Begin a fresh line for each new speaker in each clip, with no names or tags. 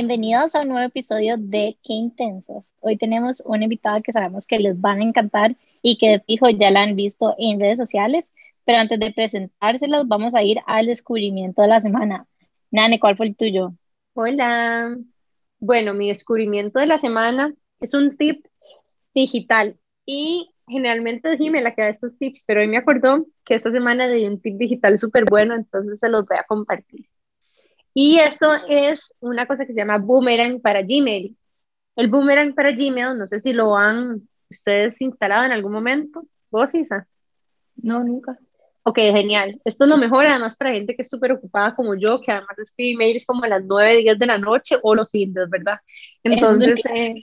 Bienvenidos a un nuevo episodio de Qué Intensas. Hoy tenemos una invitada que sabemos que les van a encantar y que fijo ya la han visto en redes sociales, pero antes de presentárselas vamos a ir al descubrimiento de la semana. Nane, ¿cuál fue el tuyo?
Hola. Bueno, mi descubrimiento de la semana es un tip digital y generalmente sí me la queda estos tips, pero hoy me acordó que esta semana le di un tip digital súper bueno, entonces se los voy a compartir. Y eso es una cosa que se llama Boomerang para Gmail. El Boomerang para Gmail, no sé si lo han ustedes instalado en algún momento. ¿Vos, Isa?
No, nunca.
Ok, genial. Esto es lo mejor, además, para gente que es súper ocupada como yo, que además escribe emails como a las 9, 10 de la noche o los fines, ¿verdad? Entonces, eh,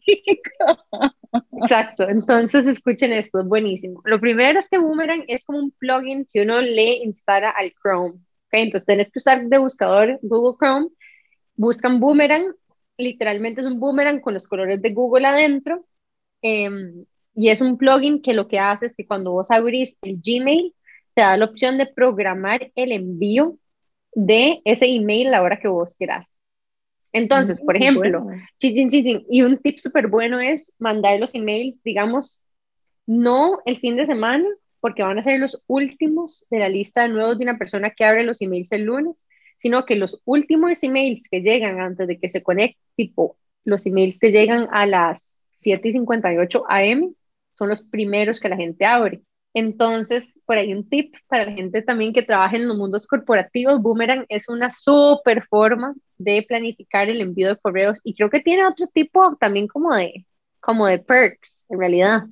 exacto. Entonces, escuchen esto, es buenísimo. Lo primero es que Boomerang es como un plugin que uno le instala al Chrome. Entonces tenés que usar de buscador Google Chrome, buscan Boomerang, literalmente es un Boomerang con los colores de Google adentro, em, y es un plugin que lo que hace es que cuando vos abrís el Gmail, te da la opción de programar el envío de ese email a la hora que vos quieras. Entonces, por mm, ejemplo, y un tip súper bueno es mandar los emails, digamos, no el fin de semana, porque van a ser los últimos de la lista de nuevos de una persona que abre los emails el lunes, sino que los últimos emails que llegan antes de que se conecte, tipo los emails que llegan a las 7 y 58 am, son los primeros que la gente abre. Entonces, por ahí un tip para la gente también que trabaja en los mundos corporativos, Boomerang es una súper forma de planificar el envío de correos y creo que tiene otro tipo también como de, como de perks, en realidad.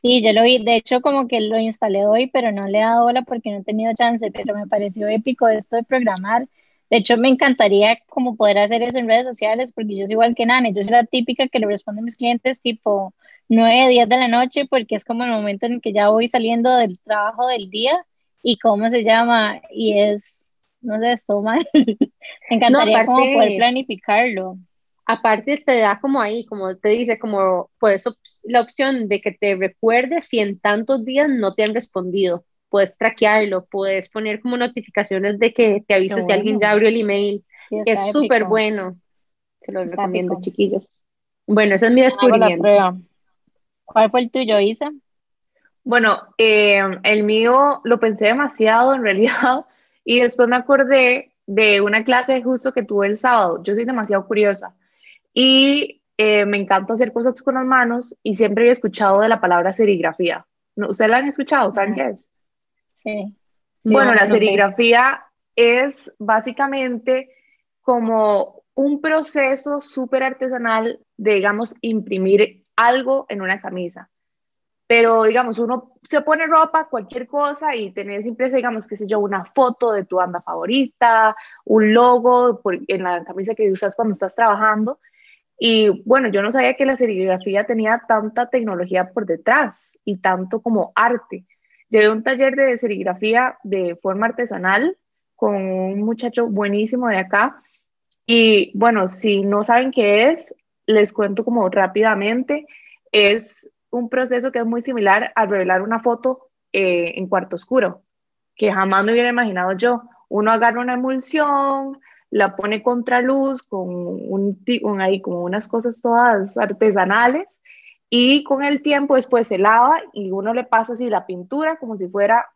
Sí, yo lo vi, de hecho como que lo instalé hoy, pero no le he dado bola porque no he tenido chance, pero me pareció épico esto de programar. De hecho, me encantaría como poder hacer eso en redes sociales, porque yo soy igual que Nani, yo soy la típica que le responde a mis clientes tipo 9, 10 de la noche, porque es como el momento en el que ya voy saliendo del trabajo del día y cómo se llama, y es, no sé, esto mal. me encantaría como poder planificarlo
aparte te da como ahí, como te dice, como pues la opción de que te recuerde si en tantos días no te han respondido. Puedes traquearlo, puedes poner como notificaciones de que te avise si alguien ya abrió el email. es súper bueno. Se lo recomiendo, chiquillos. Bueno, ese es mi descubrimiento.
¿Cuál fue el tuyo, Isa?
Bueno, eh, el mío lo pensé demasiado en realidad y después me acordé de una clase justo que tuve el sábado. Yo soy demasiado curiosa y eh, me encanta hacer cosas con las manos y siempre he escuchado de la palabra serigrafía. ¿Ustedes la han escuchado? ¿Saben qué es?
Sí.
bueno, la serigrafía es básicamente como un proceso súper artesanal de, digamos, imprimir algo en una camisa. Pero, digamos, uno se pone ropa, cualquier cosa, y tenés siempre, digamos, qué sé yo, una foto de tu banda favorita, un logo en la camisa que usas cuando estás trabajando, y bueno, yo no sabía que la serigrafía tenía tanta tecnología por detrás y tanto como arte. Llevé un taller de serigrafía de forma artesanal con un muchacho buenísimo de acá. Y bueno, si no saben qué es, les cuento como rápidamente. Es un proceso que es muy similar a revelar una foto eh, en cuarto oscuro, que jamás me hubiera imaginado yo. Uno agarra una emulsión, la pone contra luz con, un, con ahí como unas cosas todas artesanales y con el tiempo después se lava y uno le pasa así la pintura como si fuera,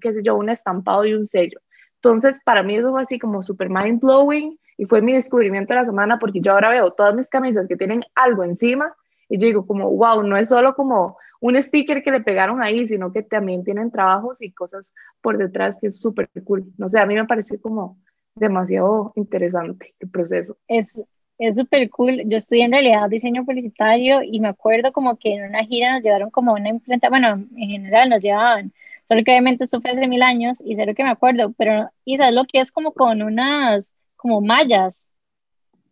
qué sé yo, un estampado y un sello. Entonces, para mí eso fue así como super mind blowing y fue mi descubrimiento de la semana porque yo ahora veo todas mis camisas que tienen algo encima y digo como, wow, no es solo como un sticker que le pegaron ahí, sino que también tienen trabajos y cosas por detrás que es súper cool. No sé, a mí me pareció como demasiado interesante el proceso.
Es es súper cool. Yo estoy en realidad diseño publicitario y me acuerdo como que en una gira nos llevaron como una imprenta, bueno, en general nos llevaban, solo que obviamente esto fue hace mil años y sé lo que me acuerdo, pero y sabes lo que es como con unas, como mallas,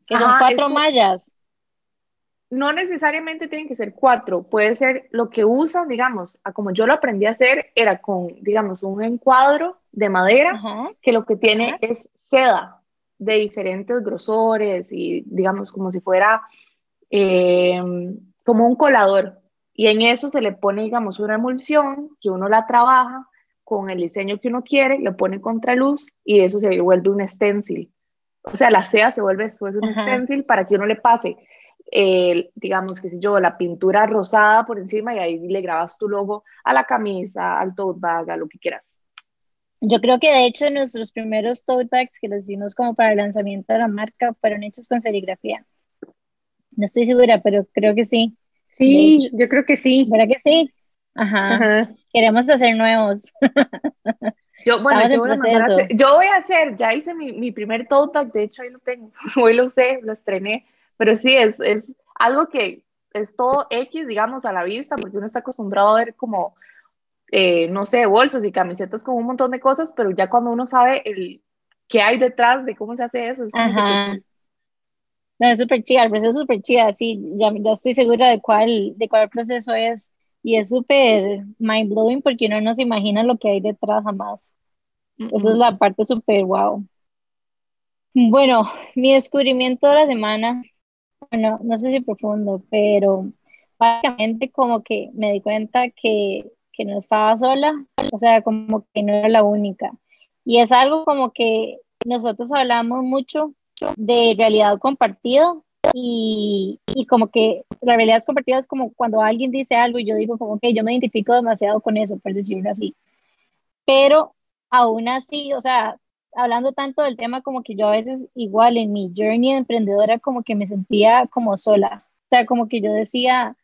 que son cuatro mallas
no necesariamente tienen que ser cuatro, puede ser lo que usan, digamos, a como yo lo aprendí a hacer, era con, digamos, un encuadro de madera que lo que tiene es seda de diferentes grosores y, digamos, como si fuera em, como un colador. Y en eso se le pone, digamos, una emulsión que uno la trabaja con el diseño que uno quiere, lo pone contra luz y eso se vuelve un stencil. o sea, la seda se vuelve después un stencil para que uno le pase, digamos, que si yo, la pintura rosada por encima y ahí le grabas tu logo a la camisa, al tote bag, a lo que quieras.
Yo creo que de hecho nuestros primeros tote bags que los hicimos como para el lanzamiento de la marca fueron hechos con serigrafía. No estoy segura, pero creo que sí.
Sí, yo creo que sí.
¿Verdad que sí? Ajá. Queremos hacer nuevos.
Yo, bueno, yo voy, a hacer, yo voy, a hacer, ya hice mi, mi primer tote bag, de hecho ahí lo tengo, hoy lo usé, lo estrené, pero sí, es, es algo que es todo X, digamos, a la vista, porque uno está acostumbrado a ver como eh, no sé, bolsos y camisetas con un montón de cosas, pero ya cuando uno sabe el qué hay detrás de cómo se hace eso, es
No, es súper chida, el proceso es súper chida, sí, ya, ya estoy segura de cuál, de cuál proceso es, y es súper mind blowing porque uno no se imagina lo que hay detrás jamás. Esa es la parte súper wow. Bueno, mi descubrimiento de la semana, bueno, no sé si profundo, pero básicamente como que me di cuenta que que no estaba sola, o sea, como que no era la única. Y es algo como que nosotros hablamos mucho de realidad compartida y, y, como que la realidad compartida es como cuando alguien dice algo y yo digo como que yo me identifico demasiado con eso, por decirlo así. Pero aún así, o sea, hablando tanto del tema como que yo a veces igual en mi journey de emprendedora como que me sentía como sola. O sea, como que yo decía,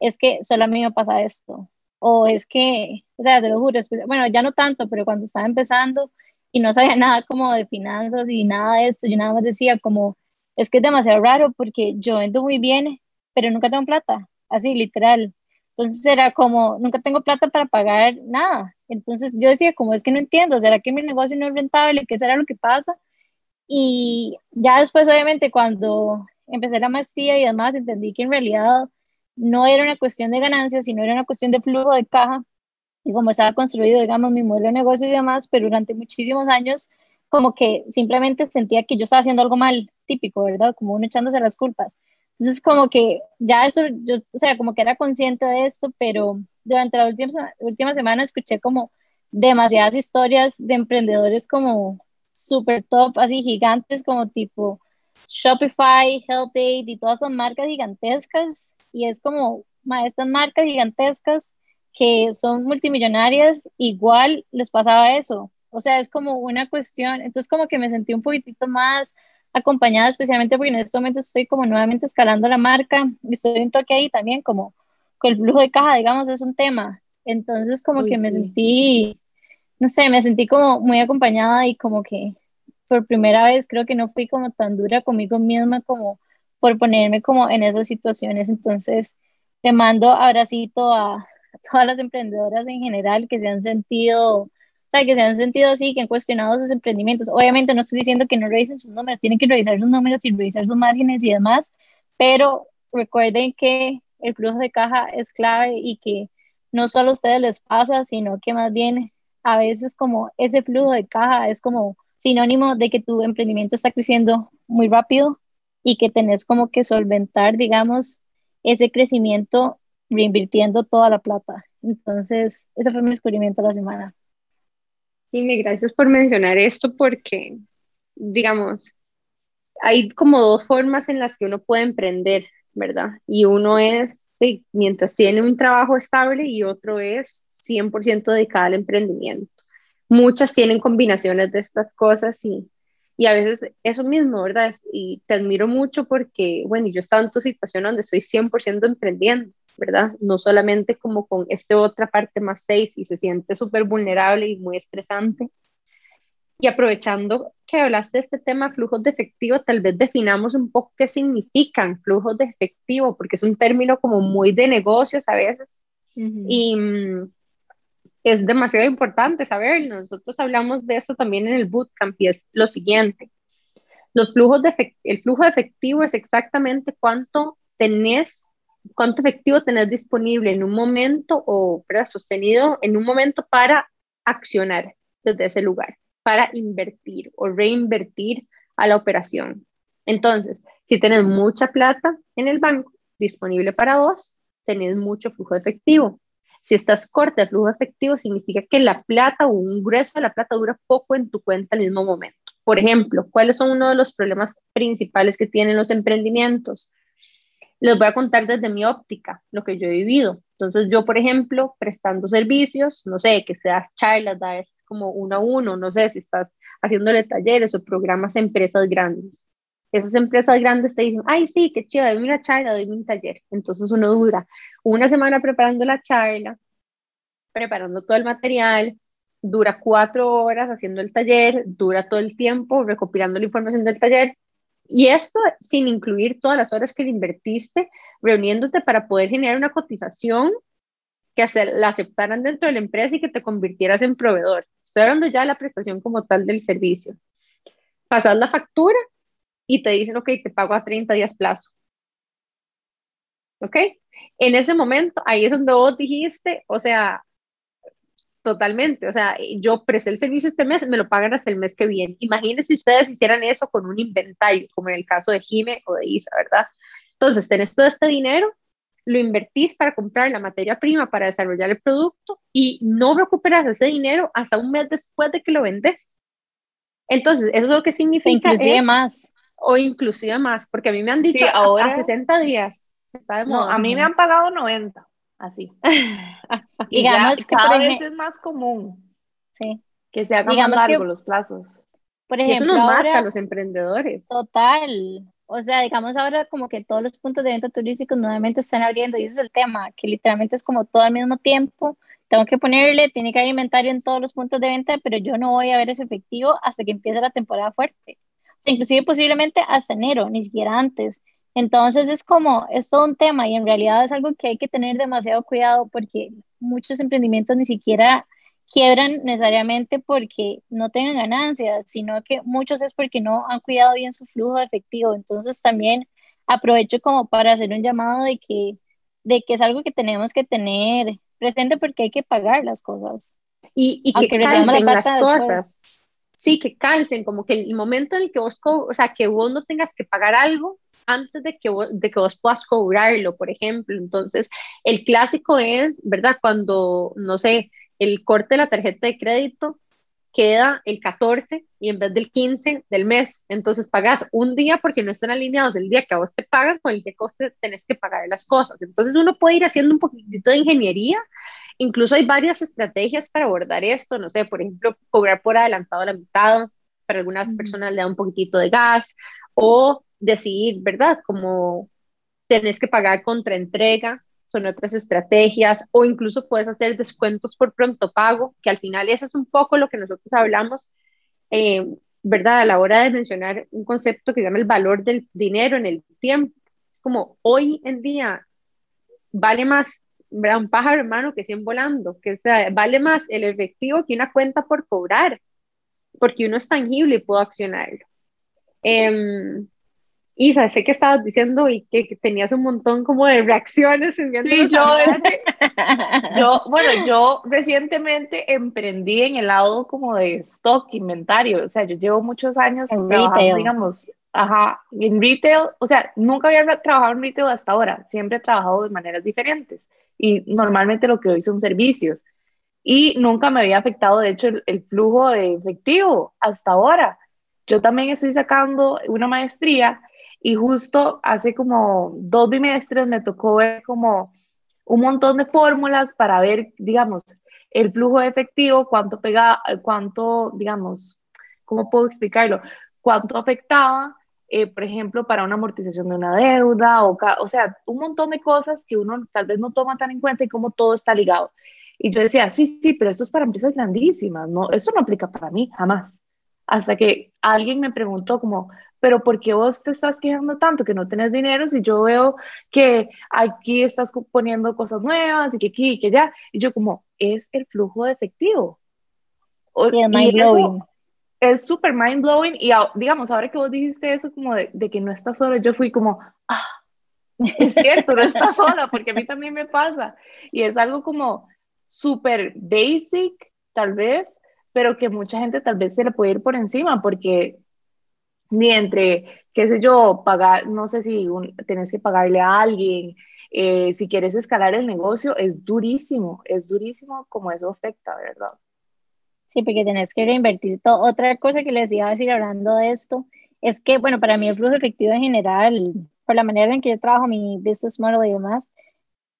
es que solo a mí me pasa esto o es que, o sea, se lo juro, bueno, ya no tanto, pero cuando estaba empezando y no sabía nada como de finanzas y nada de esto, yo nada más decía como, es que es demasiado raro porque yo vendo muy bien, pero nunca tengo plata, así literal. Entonces era como, nunca tengo plata para pagar nada. Entonces yo decía, como es que no entiendo, ¿será que mi negocio no es rentable? ¿Qué será lo que pasa? Y ya después, obviamente, cuando empecé la maestría y demás, entendí que en realidad no era una cuestión de ganancias, sino era una cuestión de flujo de caja y como estaba construido, digamos, mi modelo de negocio y demás, pero durante muchísimos años como que simplemente sentía que yo estaba haciendo algo mal, típico, ¿verdad? Como uno echándose las culpas. Entonces como que ya eso, yo, o sea, como que era consciente de esto, pero durante la última, última semana escuché como demasiadas historias de emprendedores como súper top, así gigantes, como tipo Shopify, HealthAid y todas esas marcas gigantescas y es como estas marcas gigantescas que son multimillonarias, igual les pasaba eso. O sea, es como una cuestión, entonces como que me sentí un poquitito más acompañada, especialmente porque en este momento estoy como nuevamente escalando la marca y estoy un toque ahí también, como con el flujo de caja, digamos, es un tema. Entonces como que me sentí, no sé, me sentí como muy acompañada y como que por primera vez creo que no fui como tan dura conmigo misma como por ponerme como en esas situaciones. Entonces, te mando abracito a, todas las emprendedoras en general que se han sentido, o sea, que se han sentido así, que han cuestionado sus emprendimientos. Obviamente no estoy diciendo que no revisen sus números, tienen que revisar sus números y revisar sus márgenes y demás, pero recuerden que el flujo de caja es clave y que no solo a ustedes les pasa, sino que más bien a veces como ese flujo de caja es como sinónimo de que tu emprendimiento está creciendo muy rápido y que tenés como que solventar, digamos, ese crecimiento reinvirtiendo toda la plata. Entonces, ese fue mi descubrimiento de la semana.
Y gracias por mencionar esto porque, digamos, hay como dos formas en las que uno puede emprender, ¿verdad? Y uno es, sí, mientras tiene un trabajo estable y otro es 100% dedicado al emprendimiento. Muchas tienen combinaciones de estas cosas y y a veces eso mismo, ¿verdad? Y te admiro mucho porque, bueno, yo estaba en tu situación donde estoy 100% emprendiendo, ¿verdad? No solamente como con esta otra parte más safe y se siente súper vulnerable y muy estresante. Y aprovechando que hablaste de este tema, flujos de efectivo, tal vez definamos un poco qué significan flujos de efectivo, porque es un término como muy de negocios a veces. Y mm, es demasiado importante saber. Nosotros hablamos de eso también en el bootcamp y es lo siguiente. Los flujos de el flujo efectivo es exactamente cuánto tenés, cuánto efectivo tenés disponible en un momento o sostenido en un momento para accionar desde ese lugar, para invertir o reinvertir a la operación. Entonces, si tenés mucha plata en el banco disponible para vos, tenés mucho flujo efectivo. Si estás corta de flujo efectivo, significa que la plata o un grueso de la plata dura poco en tu cuenta al mismo momento. Por ejemplo, ¿cuáles son uno de los problemas principales que tienen los emprendimientos? Les voy a contar desde mi óptica lo que yo he vivido. Entonces, yo, por ejemplo, prestando servicios, no sé, que seas charlas, das como uno a uno, no sé si estás haciéndole talleres o programas a empresas grandes. Esas empresas grandes te dicen, ay, sí, qué chido, doy una charla, doy un taller. Entonces uno dura una semana preparando la charla, preparando todo el material, dura cuatro horas haciendo el taller, dura todo el tiempo recopilando la información del taller. Y esto sin incluir todas las horas que le invertiste reuniéndote para poder generar una cotización que la aceptaran dentro de la empresa y que te convirtieras en proveedor. Estoy hablando ya de la prestación como tal del servicio. Pasas la factura y te dicen, ok, te pago a 30 días plazo. ¿Ok? En ese momento, ahí es donde vos dijiste, o sea, totalmente, o sea, yo presté el servicio este mes, me lo pagan hasta el mes que viene. Imagínense si ustedes hicieran eso con un inventario, como en el caso de Jime o de Isa, ¿verdad? Entonces, tenés todo este dinero, lo invertís para comprar la materia prima para desarrollar el producto y no recuperas ese dinero hasta un mes después de que lo vendes. Entonces, eso es lo que significa.
Inclusive más.
O inclusive más, porque a mí me han dicho ahora, a 60 días.
No, a mí me han pagado 90, así. y Digamos que cada vez es más común.
Sí.
Que se hagan más largos los plazos.
Por ejemplo, eso nos marca a los emprendedores.
Total. O sea, digamos ahora como que todos los puntos de venta turísticos nuevamente están abriendo y ese es el tema, que literalmente es como todo al mismo tiempo. Tengo que ponerle, tiene que haber inventario en todos los puntos de venta, pero yo no voy a ver ese efectivo hasta que empiece la temporada fuerte. Inclusive posiblemente hasta enero, ni siquiera antes. Entonces es como, es todo un tema y en realidad es algo que hay que tener demasiado cuidado porque muchos emprendimientos ni siquiera quiebran necesariamente porque no tengan ganancias, sino que muchos es porque no han cuidado bien su flujo de efectivo. Entonces también aprovecho como para hacer un llamado de que, de que es algo que tenemos que tener presente porque hay que pagar las cosas.
Y, y que calcen las cosas. Sí, que calcen, como que el momento en el que vos, o sea, que vos no tengas que pagar algo antes de que, vos, de que vos puedas cobrarlo, por ejemplo. Entonces, el clásico es, ¿verdad? Cuando, no sé, el corte de la tarjeta de crédito queda el 14 y en vez del 15 del mes. Entonces pagas un día porque no están alineados el día que a vos te pagan con el que coste tenés que pagar las cosas. Entonces uno puede ir haciendo un poquitito de ingeniería. Incluso hay varias estrategias para abordar esto. No sé, por ejemplo, cobrar por adelantado la mitad. Para algunas personas le da un poquitito de gas o decidir, ¿verdad? Como tenés que pagar contra entrega son otras estrategias, o incluso puedes hacer descuentos por pronto pago, que al final eso es un poco lo que nosotros hablamos, eh, ¿verdad? A la hora de mencionar un concepto que se llama el valor del dinero en el tiempo. Como hoy en día vale más ¿verdad? un pájaro hermano que 100 volando, que sea, vale más el efectivo que una cuenta por cobrar, porque uno es tangible y puedo accionarlo. Eh, Isa, sé que estabas diciendo y que, tenías un montón como de reacciones.
Sí, yo, yo, bueno, yo recientemente emprendí en el lado como de stock, inventario, o sea, yo llevo muchos años en trabajando, digamos, ajá, en retail, o sea, nunca había trabajado en retail hasta ahora, siempre he trabajado de maneras diferentes y normalmente lo que doy son servicios y nunca me había afectado, de hecho, el flujo de efectivo hasta ahora. Yo también estoy sacando una maestría y justo hace como dos bimestres me tocó ver como un montón de fórmulas para ver, digamos, el flujo de efectivo, cuánto pegaba, cuánto, digamos, ¿cómo puedo explicarlo? Cuánto afectaba, eh, por ejemplo, para una amortización de una deuda, o, o sea, un montón de cosas que uno tal vez no toma tan en cuenta y cómo todo está ligado. Y yo decía, sí, sí, pero esto es para empresas grandísimas, no, eso no aplica para mí, jamás. Hasta que alguien me preguntó como, pero ¿por qué vos te estás quejando tanto que no tenés dinero si yo veo que aquí estás poniendo cosas nuevas y que aquí y que allá? Y yo como, es el flujo de efectivo.
Sí, es mind blowing.
Es súper mind blowing y digamos, ahora que vos dijiste eso como de, de que no estás sola, yo fui como, ah, es cierto, no estás sola, porque a mí también me pasa. Y es algo como súper basic, tal vez, pero que mucha gente tal vez se le puede ir por encima, porque ni entre, qué sé yo, pagar, no sé si tienes que pagarle a alguien, eh, si quieres escalar el negocio, es durísimo, es durísimo como eso afecta, ¿verdad?
Sí, porque tenés que reinvertir todo. Otra cosa que les iba a decir hablando de esto es que, bueno, para mí el flujo efectivo en general, por la manera en que yo trabajo mi business model y demás,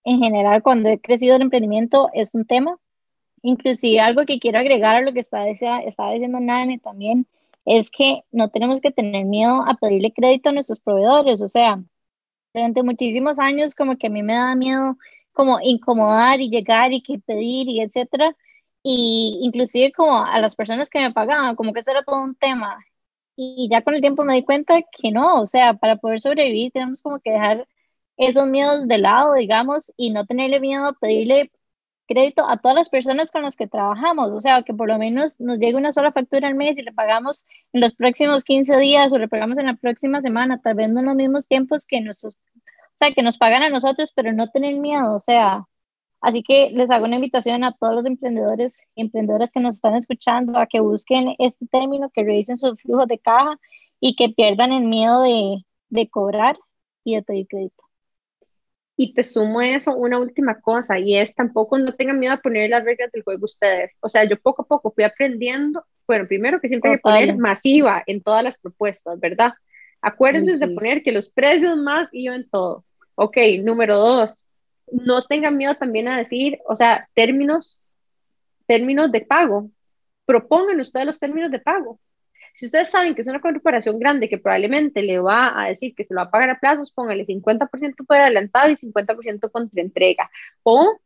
en general cuando he crecido el emprendimiento es un tema. Inclusive algo que quiero agregar a lo que estaba, estaba diciendo Nane también, es que no tenemos que tener miedo a pedirle crédito a nuestros proveedores. O sea, durante muchísimos años como que a mí me da miedo como incomodar y llegar y que pedir y etcétera. Y inclusive como a las personas que me pagaban, como que eso era todo un tema. Y ya con el tiempo me di cuenta que no, o sea, para poder sobrevivir tenemos como que dejar esos miedos de lado, digamos, y no tenerle miedo a pedirle crédito a todas las personas con las que trabajamos, o sea, que por lo menos nos llegue una sola factura al mes y le pagamos en los próximos 15 días o le pagamos en la próxima semana, tal vez no en los mismos tiempos que nuestros, o sea, que nos pagan a nosotros, pero no tener miedo, o sea, así que les hago una invitación a todos los emprendedores y emprendedoras que nos están escuchando a que busquen este término, que revisen sus flujos de caja y que pierdan el miedo de, de cobrar y de pedir crédito.
Y te sumo eso una última cosa, y es tampoco no tengan miedo a poner las reglas del juego ustedes. O sea, yo poco a poco fui aprendiendo, bueno, primero que siempre hay que poner masiva en todas las propuestas, ¿verdad? Acuérdense de poner que los precios más y yo en todo. Ok, número dos, no tengan miedo también a decir, o sea, términos, términos de pago. Propongan ustedes los términos de pago. Si ustedes saben que es una corporación grande que probablemente le va a decir que se lo va a pagar a plazos, póngale 50% por adelantado y 50% contra entrega. O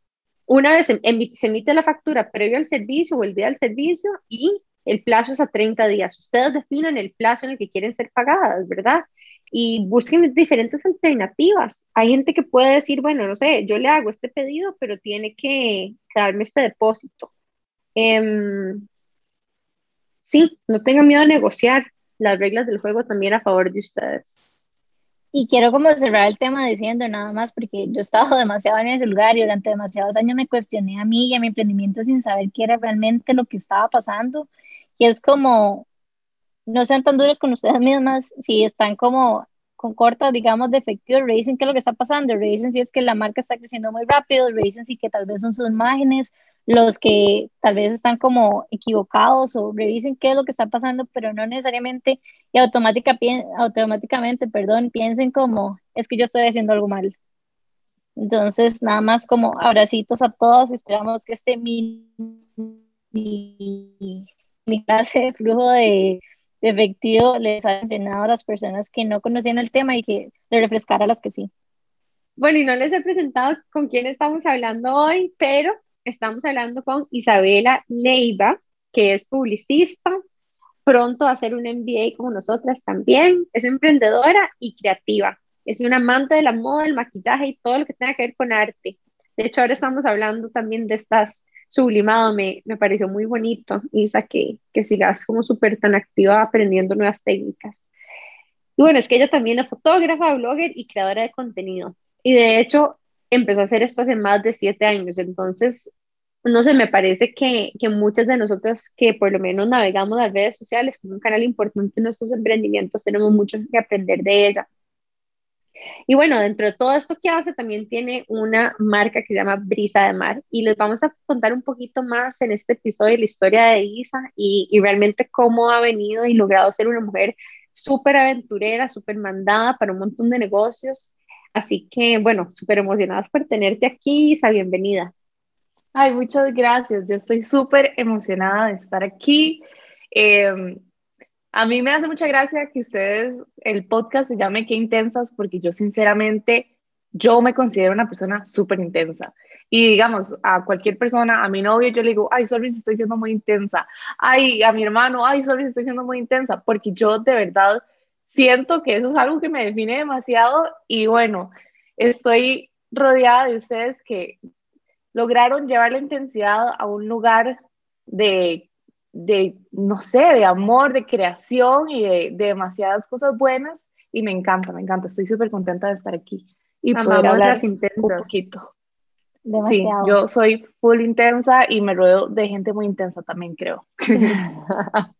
una vez se emite la factura previo al servicio o el día del servicio y el plazo es a 30 días. Ustedes definen el plazo en el que quieren ser pagadas, ¿verdad? Y busquen diferentes alternativas. Hay gente que puede decir, bueno, no sé, yo le hago este pedido, pero tiene que darme este depósito. Um, sí, no tengan miedo a negociar las reglas del juego también a favor de ustedes.
Y quiero como cerrar el tema diciendo nada más, porque yo he estado demasiado en ese lugar y durante demasiados años me cuestioné a mí y a mi emprendimiento sin saber qué era realmente lo que estaba pasando. Y es como, no sean tan duros con ustedes mismas si están como con cortas, digamos, de efectivo, revisen qué es lo que está pasando, revisen si es que la marca está creciendo muy rápido, revisen si que tal vez son sus imágenes los que tal vez están como equivocados o revisen qué es lo que está pasando, pero no necesariamente y automática, automáticamente, perdón, piensen como, es que yo estoy haciendo algo mal. Entonces, nada más como abracitos a todos, esperamos que este mi, mi, clase de flujo de, efectivo les haya enseñado a las personas que no conocían el tema y que le refrescara a las que sí.
Bueno, y no les he presentado con quién estamos hablando hoy, pero estamos hablando con Isabela Leiva, que es publicista, pronto a hacer un MBA como nosotras también, es emprendedora y creativa, es una amante de la moda, el maquillaje y todo lo que tenga que ver con arte. De hecho, ahora estamos hablando también de estas sublimado, me, me pareció muy bonito, Isa, que, que sigas como súper tan activa aprendiendo nuevas técnicas. Y bueno, es que ella también es fotógrafa, blogger y creadora de contenido. Y de hecho, empezó a hacer esto hace más de siete años, entonces, no sé, me parece que, que muchas de nosotros que por lo menos navegamos las redes sociales como un canal importante en nuestros emprendimientos, tenemos mucho que aprender de ella. Y bueno, dentro de todo esto que hace, también tiene una marca que se llama Brisa de Mar. Y les vamos a contar un poquito más en este episodio la historia de Isa y, y realmente cómo ha venido y logrado ser una mujer súper aventurera, súper mandada para un montón de negocios Así que, bueno, súper emocionadas por tenerte aquí, Isa, bienvenida.
Ay, muchas gracias. Yo estoy súper emocionada de estar aquí. Em, a mí me hace mucha gracia que ustedes, el podcast se llame Qué Intensas, porque yo sinceramente, yo me considero una persona súper intensa. Y digamos, a cualquier persona, a mi novio, yo le digo, ay, sorry estoy siendo muy intensa. Ay, a mi hermano, ay, sorry estoy siendo muy intensa, porque yo de verdad siento que eso es algo que me define demasiado y bueno, estoy rodeada de ustedes que lograron llevar la intensidad a un lugar de, de no sé, de amor, de creación y de, demasiadas cosas buenas y me encanta, me encanta, estoy súper contenta de estar aquí y poder hablar un poquito. Sí, yo soy full intensa y me rodeo de gente muy intensa también, creo.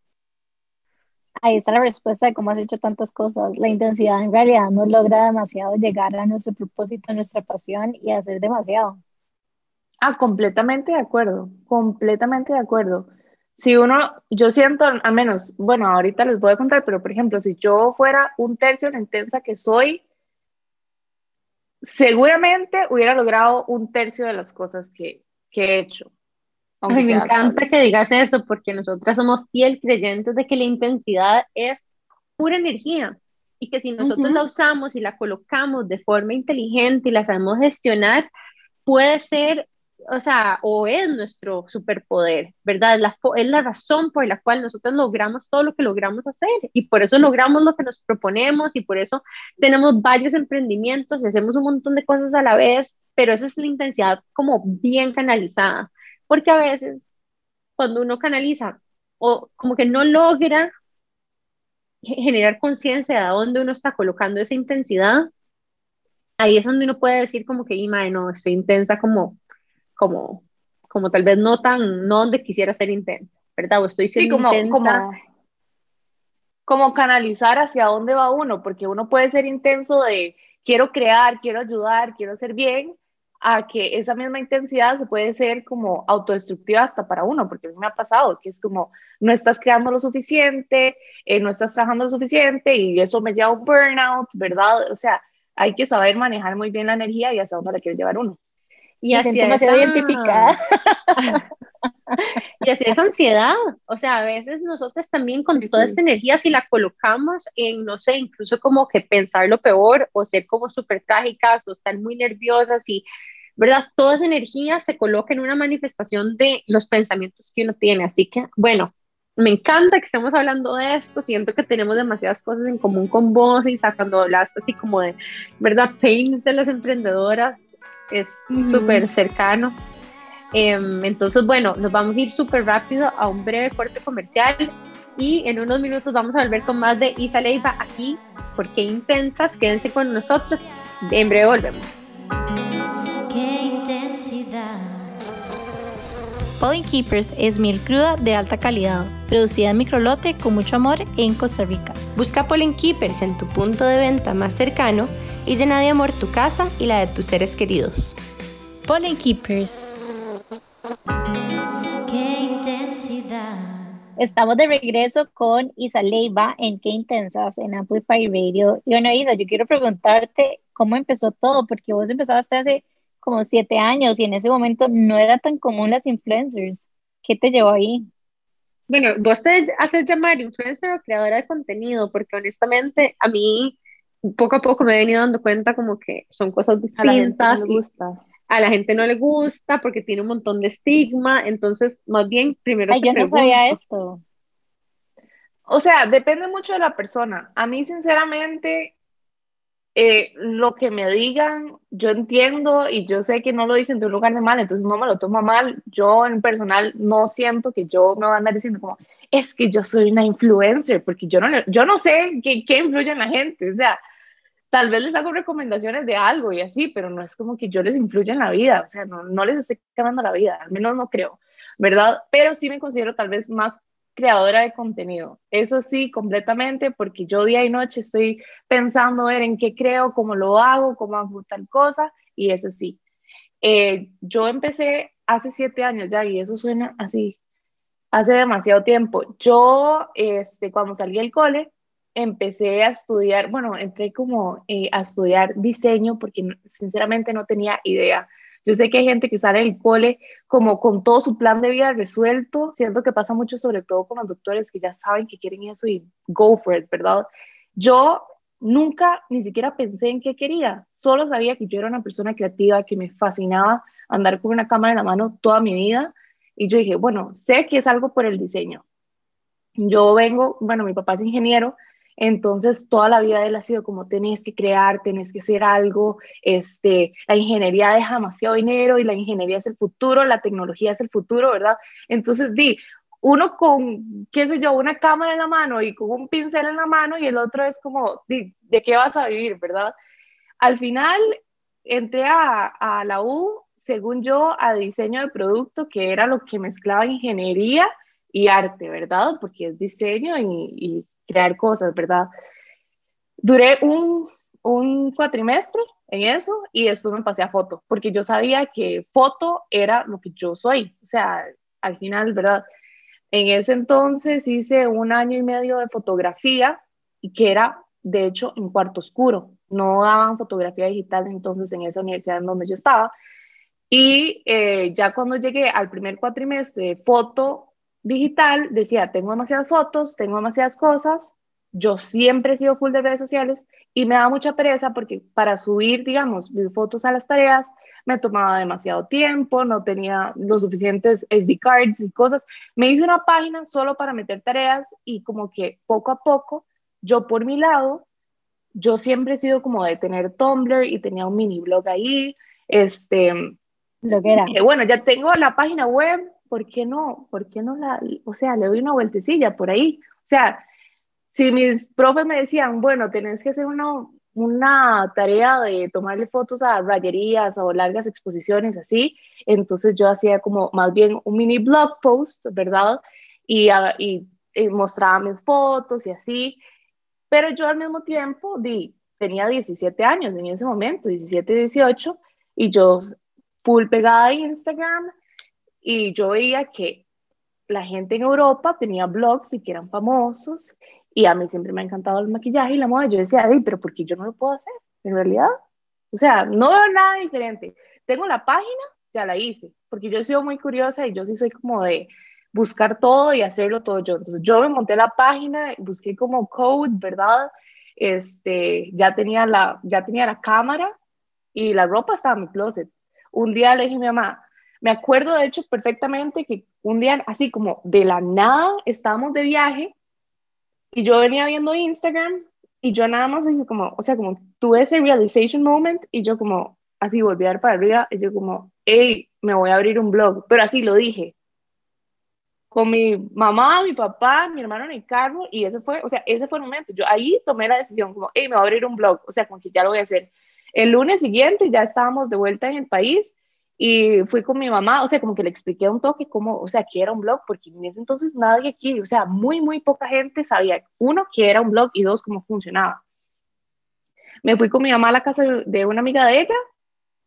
Ahí está la respuesta de cómo has hecho tantas cosas. La intensidad en realidad nos logra demasiado llegar a nuestro propósito, a nuestra pasión y hacer demasiado.
Ah, completamente de acuerdo, completamente de acuerdo. Si uno, yo siento, al menos, bueno, ahorita les voy a contar, pero por ejemplo, si yo fuera un tercio de la intensa que soy, seguramente hubiera logrado un tercio de las cosas que, que he hecho.
Ay, me encanta que digas eso porque nosotras somos fiel creyentes de que la intensidad es pura energía y que si nosotros la usamos y la colocamos de forma inteligente y la sabemos gestionar, puede ser o sea, o es nuestro superpoder, ¿verdad? La, es la razón por la cual nosotros logramos todo lo que logramos hacer y por eso logramos lo que nos proponemos y por eso tenemos varios emprendimientos y hacemos un montón de cosas a la vez, pero esa es la intensidad como bien canalizada, porque a veces cuando uno canaliza o como que no logra generar conciencia de a dónde uno está colocando esa intensidad, ahí es donde uno puede decir como que, y no, estoy intensa como como, como tal vez no tan, no donde quisiera ser intensa, ¿verdad? O estoy siendo
sí, como,
intensa.
Como, como canalizar hacia dónde va uno, porque uno puede ser intenso de quiero crear, quiero ayudar, quiero ser bien, a que esa misma intensidad se puede ser como autodestructiva hasta para uno, porque a mí me ha pasado que es como no estás creando lo suficiente, eh, no estás trabajando lo suficiente y eso me lleva a un burnout, ¿verdad? O sea, hay que saber manejar muy bien la energía y hacia dónde la quiere llevar uno
y así demasiado identificada.
y así es ansiedad. O sea, a veces nosotros también con toda esta energía, si la colocamos en, no sé, incluso como que pensar lo peor o ser como súper trágicas o estar muy nerviosas y, ¿verdad? Toda esa energía se coloca en una manifestación de los pensamientos que uno tiene. Así que, bueno, me encanta que estemos hablando de esto, siento que tenemos demasiadas cosas en común con vos, y cuando hablaste así como de, ¿verdad? Pains de las emprendedoras, es súper cercano. Em, entonces, bueno, nos vamos a ir súper rápido a un breve corte comercial y en unos minutos vamos a volver con más de Isa Leiva aquí, porque intensas, quédense con nosotros, en breve volvemos.
Pollen Keepers es miel cruda de alta calidad, producida en microlote con mucho amor en Costa Rica.
Busca Pollen Keepers en tu punto de venta más cercano y llena de amor tu casa y la de tus seres queridos.
Pollen Keepers.
Qué intensidad.
Estamos de regreso con Isa Leiva en Qué Intensas en Amplify Radio. Y bueno, Isa, yo quiero preguntarte cómo empezó todo, porque vos empezaste hace como siete años y en ese momento no era tan común las influencers. ¿Qué te llevó ahí?
Bueno, vos te haces llamar influencer o creadora de contenido, porque honestamente a mí poco a poco me he venido dando cuenta como que son cosas distintas. A la gente no le gusta. porque tiene un montón de estigma, entonces más bien primero
Ay, yo no sabía esto.
O sea, depende mucho de la persona. A mí sinceramente eh, lo que me digan, yo entiendo y yo sé que no lo dicen de un lugar de mal, entonces no me lo tomo mal. Yo en personal no siento que yo me voy a andar diciendo como, es que yo soy una influencer, porque yo no, yo no sé qué, qué influye en la gente. O sea, tal vez les hago recomendaciones de algo y así, pero no es como que yo les influya en la vida, o sea, no, no les estoy cambiando la vida, al menos no creo, ¿verdad? Pero sí me considero tal vez más creadora de contenido, eso sí, completamente, porque yo día y noche estoy pensando en qué creo, cómo lo hago, cómo hago tal cosa, y eso sí. Eh, yo empecé hace siete años ya, y eso suena así, hace demasiado tiempo. Yo, este, cuando salí del cole, empecé a estudiar, bueno, entré como eh, a estudiar diseño porque sinceramente no tenía idea. Yo sé que hay gente que sale del cole como con todo su plan de vida resuelto, siento que pasa mucho sobre todo con los doctores que ya saben que quieren eso y go for it, ¿verdad? Yo nunca ni siquiera pensé en qué quería, solo sabía que yo era una persona creativa, que me fascinaba andar con una cámara en la mano toda mi vida y yo dije, bueno, sé que es algo por el diseño. Yo vengo, bueno, mi papá es ingeniero, entonces, toda la vida de él ha sido como tenés que crear, tenés que hacer algo, este, la ingeniería deja demasiado dinero y la ingeniería es el futuro, la tecnología es el futuro, ¿verdad? Entonces, di, uno con, qué sé yo, una cámara en la mano y con un pincel en la mano y el otro es como, ¿de qué vas a vivir, verdad? Al final, entré a, a la U, según yo, a diseño de producto, que era lo que mezclaba ingeniería y arte, ¿verdad? Porque es diseño y crear cosas, ¿verdad? Duré un, un cuatrimestre en eso y después me pasé a foto, porque yo sabía que foto era lo que yo soy, o sea, al final, ¿verdad? en ese entonces hice un año y medio de fotografía y que era, de hecho, en cuarto oscuro. No daban fotografía digital entonces en esa universidad en donde yo estaba. Y eh, ya cuando llegué al primer cuatrimestre de foto digital, decía, tengo demasiadas fotos, tengo demasiadas cosas. Yo siempre he sido full de redes sociales y me da mucha pereza porque para subir, digamos, mis fotos a las tareas me tomaba demasiado tiempo, no tenía los suficientes SD cards y cosas. Me hice una página solo para meter tareas y como que poco a poco, yo por mi lado, yo siempre he sido como de tener Tumblr y tenía un mini blog ahí, este...
Lo que era.
Eh, bueno, ya tengo la página web, ¿por qué no? ¿Por qué no la, o sea, le doy una vueltecilla por ahí? O sea, si mis profes me decían, bueno, tenés que hacer una, una tarea de tomarle fotos a rayerías o largas exposiciones así, entonces yo hacía como más bien un mini blog post, ¿verdad? Y, ah, y, mostraba mis fotos y así, pero yo al mismo tiempo di, tenía 17 años en ese momento, 17, 18, y yo full pegada a Instagram y yo veía que la gente en Europa tenía blogs y que eran famosos y a mí siempre me ha encantado el maquillaje y la moda. Yo decía, hey, pero ¿por qué yo no lo puedo hacer? En realidad, o sea, no veo nada diferente. Tengo la página, ya la hice, porque yo he sido muy curiosa y yo sí soy como de buscar todo y hacerlo todo yo. Entonces yo me monté la página, busqué como code, ¿verdad? Este, ya tenía la, ya tenía la cámara y la ropa estaba en mi closet. Un día le dije a mi mamá, me acuerdo de hecho perfectamente que un día así como de la nada estábamos de viaje y yo venía viendo Instagram y yo nada más dije como, o sea, como tuve ese realization moment y yo como así volví a dar para arriba y yo como, hey, me voy a abrir un blog, pero así lo dije. Con mi mamá, mi papá, mi hermano en el y ese fue, o sea, ese fue el momento. Yo ahí tomé la decisión como, hey, me voy a abrir un blog, o sea, como que ya lo voy a hacer. El lunes siguiente ya estábamos de vuelta en el país y fui con mi mamá, o sea, como que le expliqué un toque cómo, o sea, que era un blog, porque en ese entonces nadie aquí, o sea, muy, muy poca gente sabía, uno, que era un blog y dos, cómo funcionaba. Me fui con mi mamá a la casa de una amiga de ella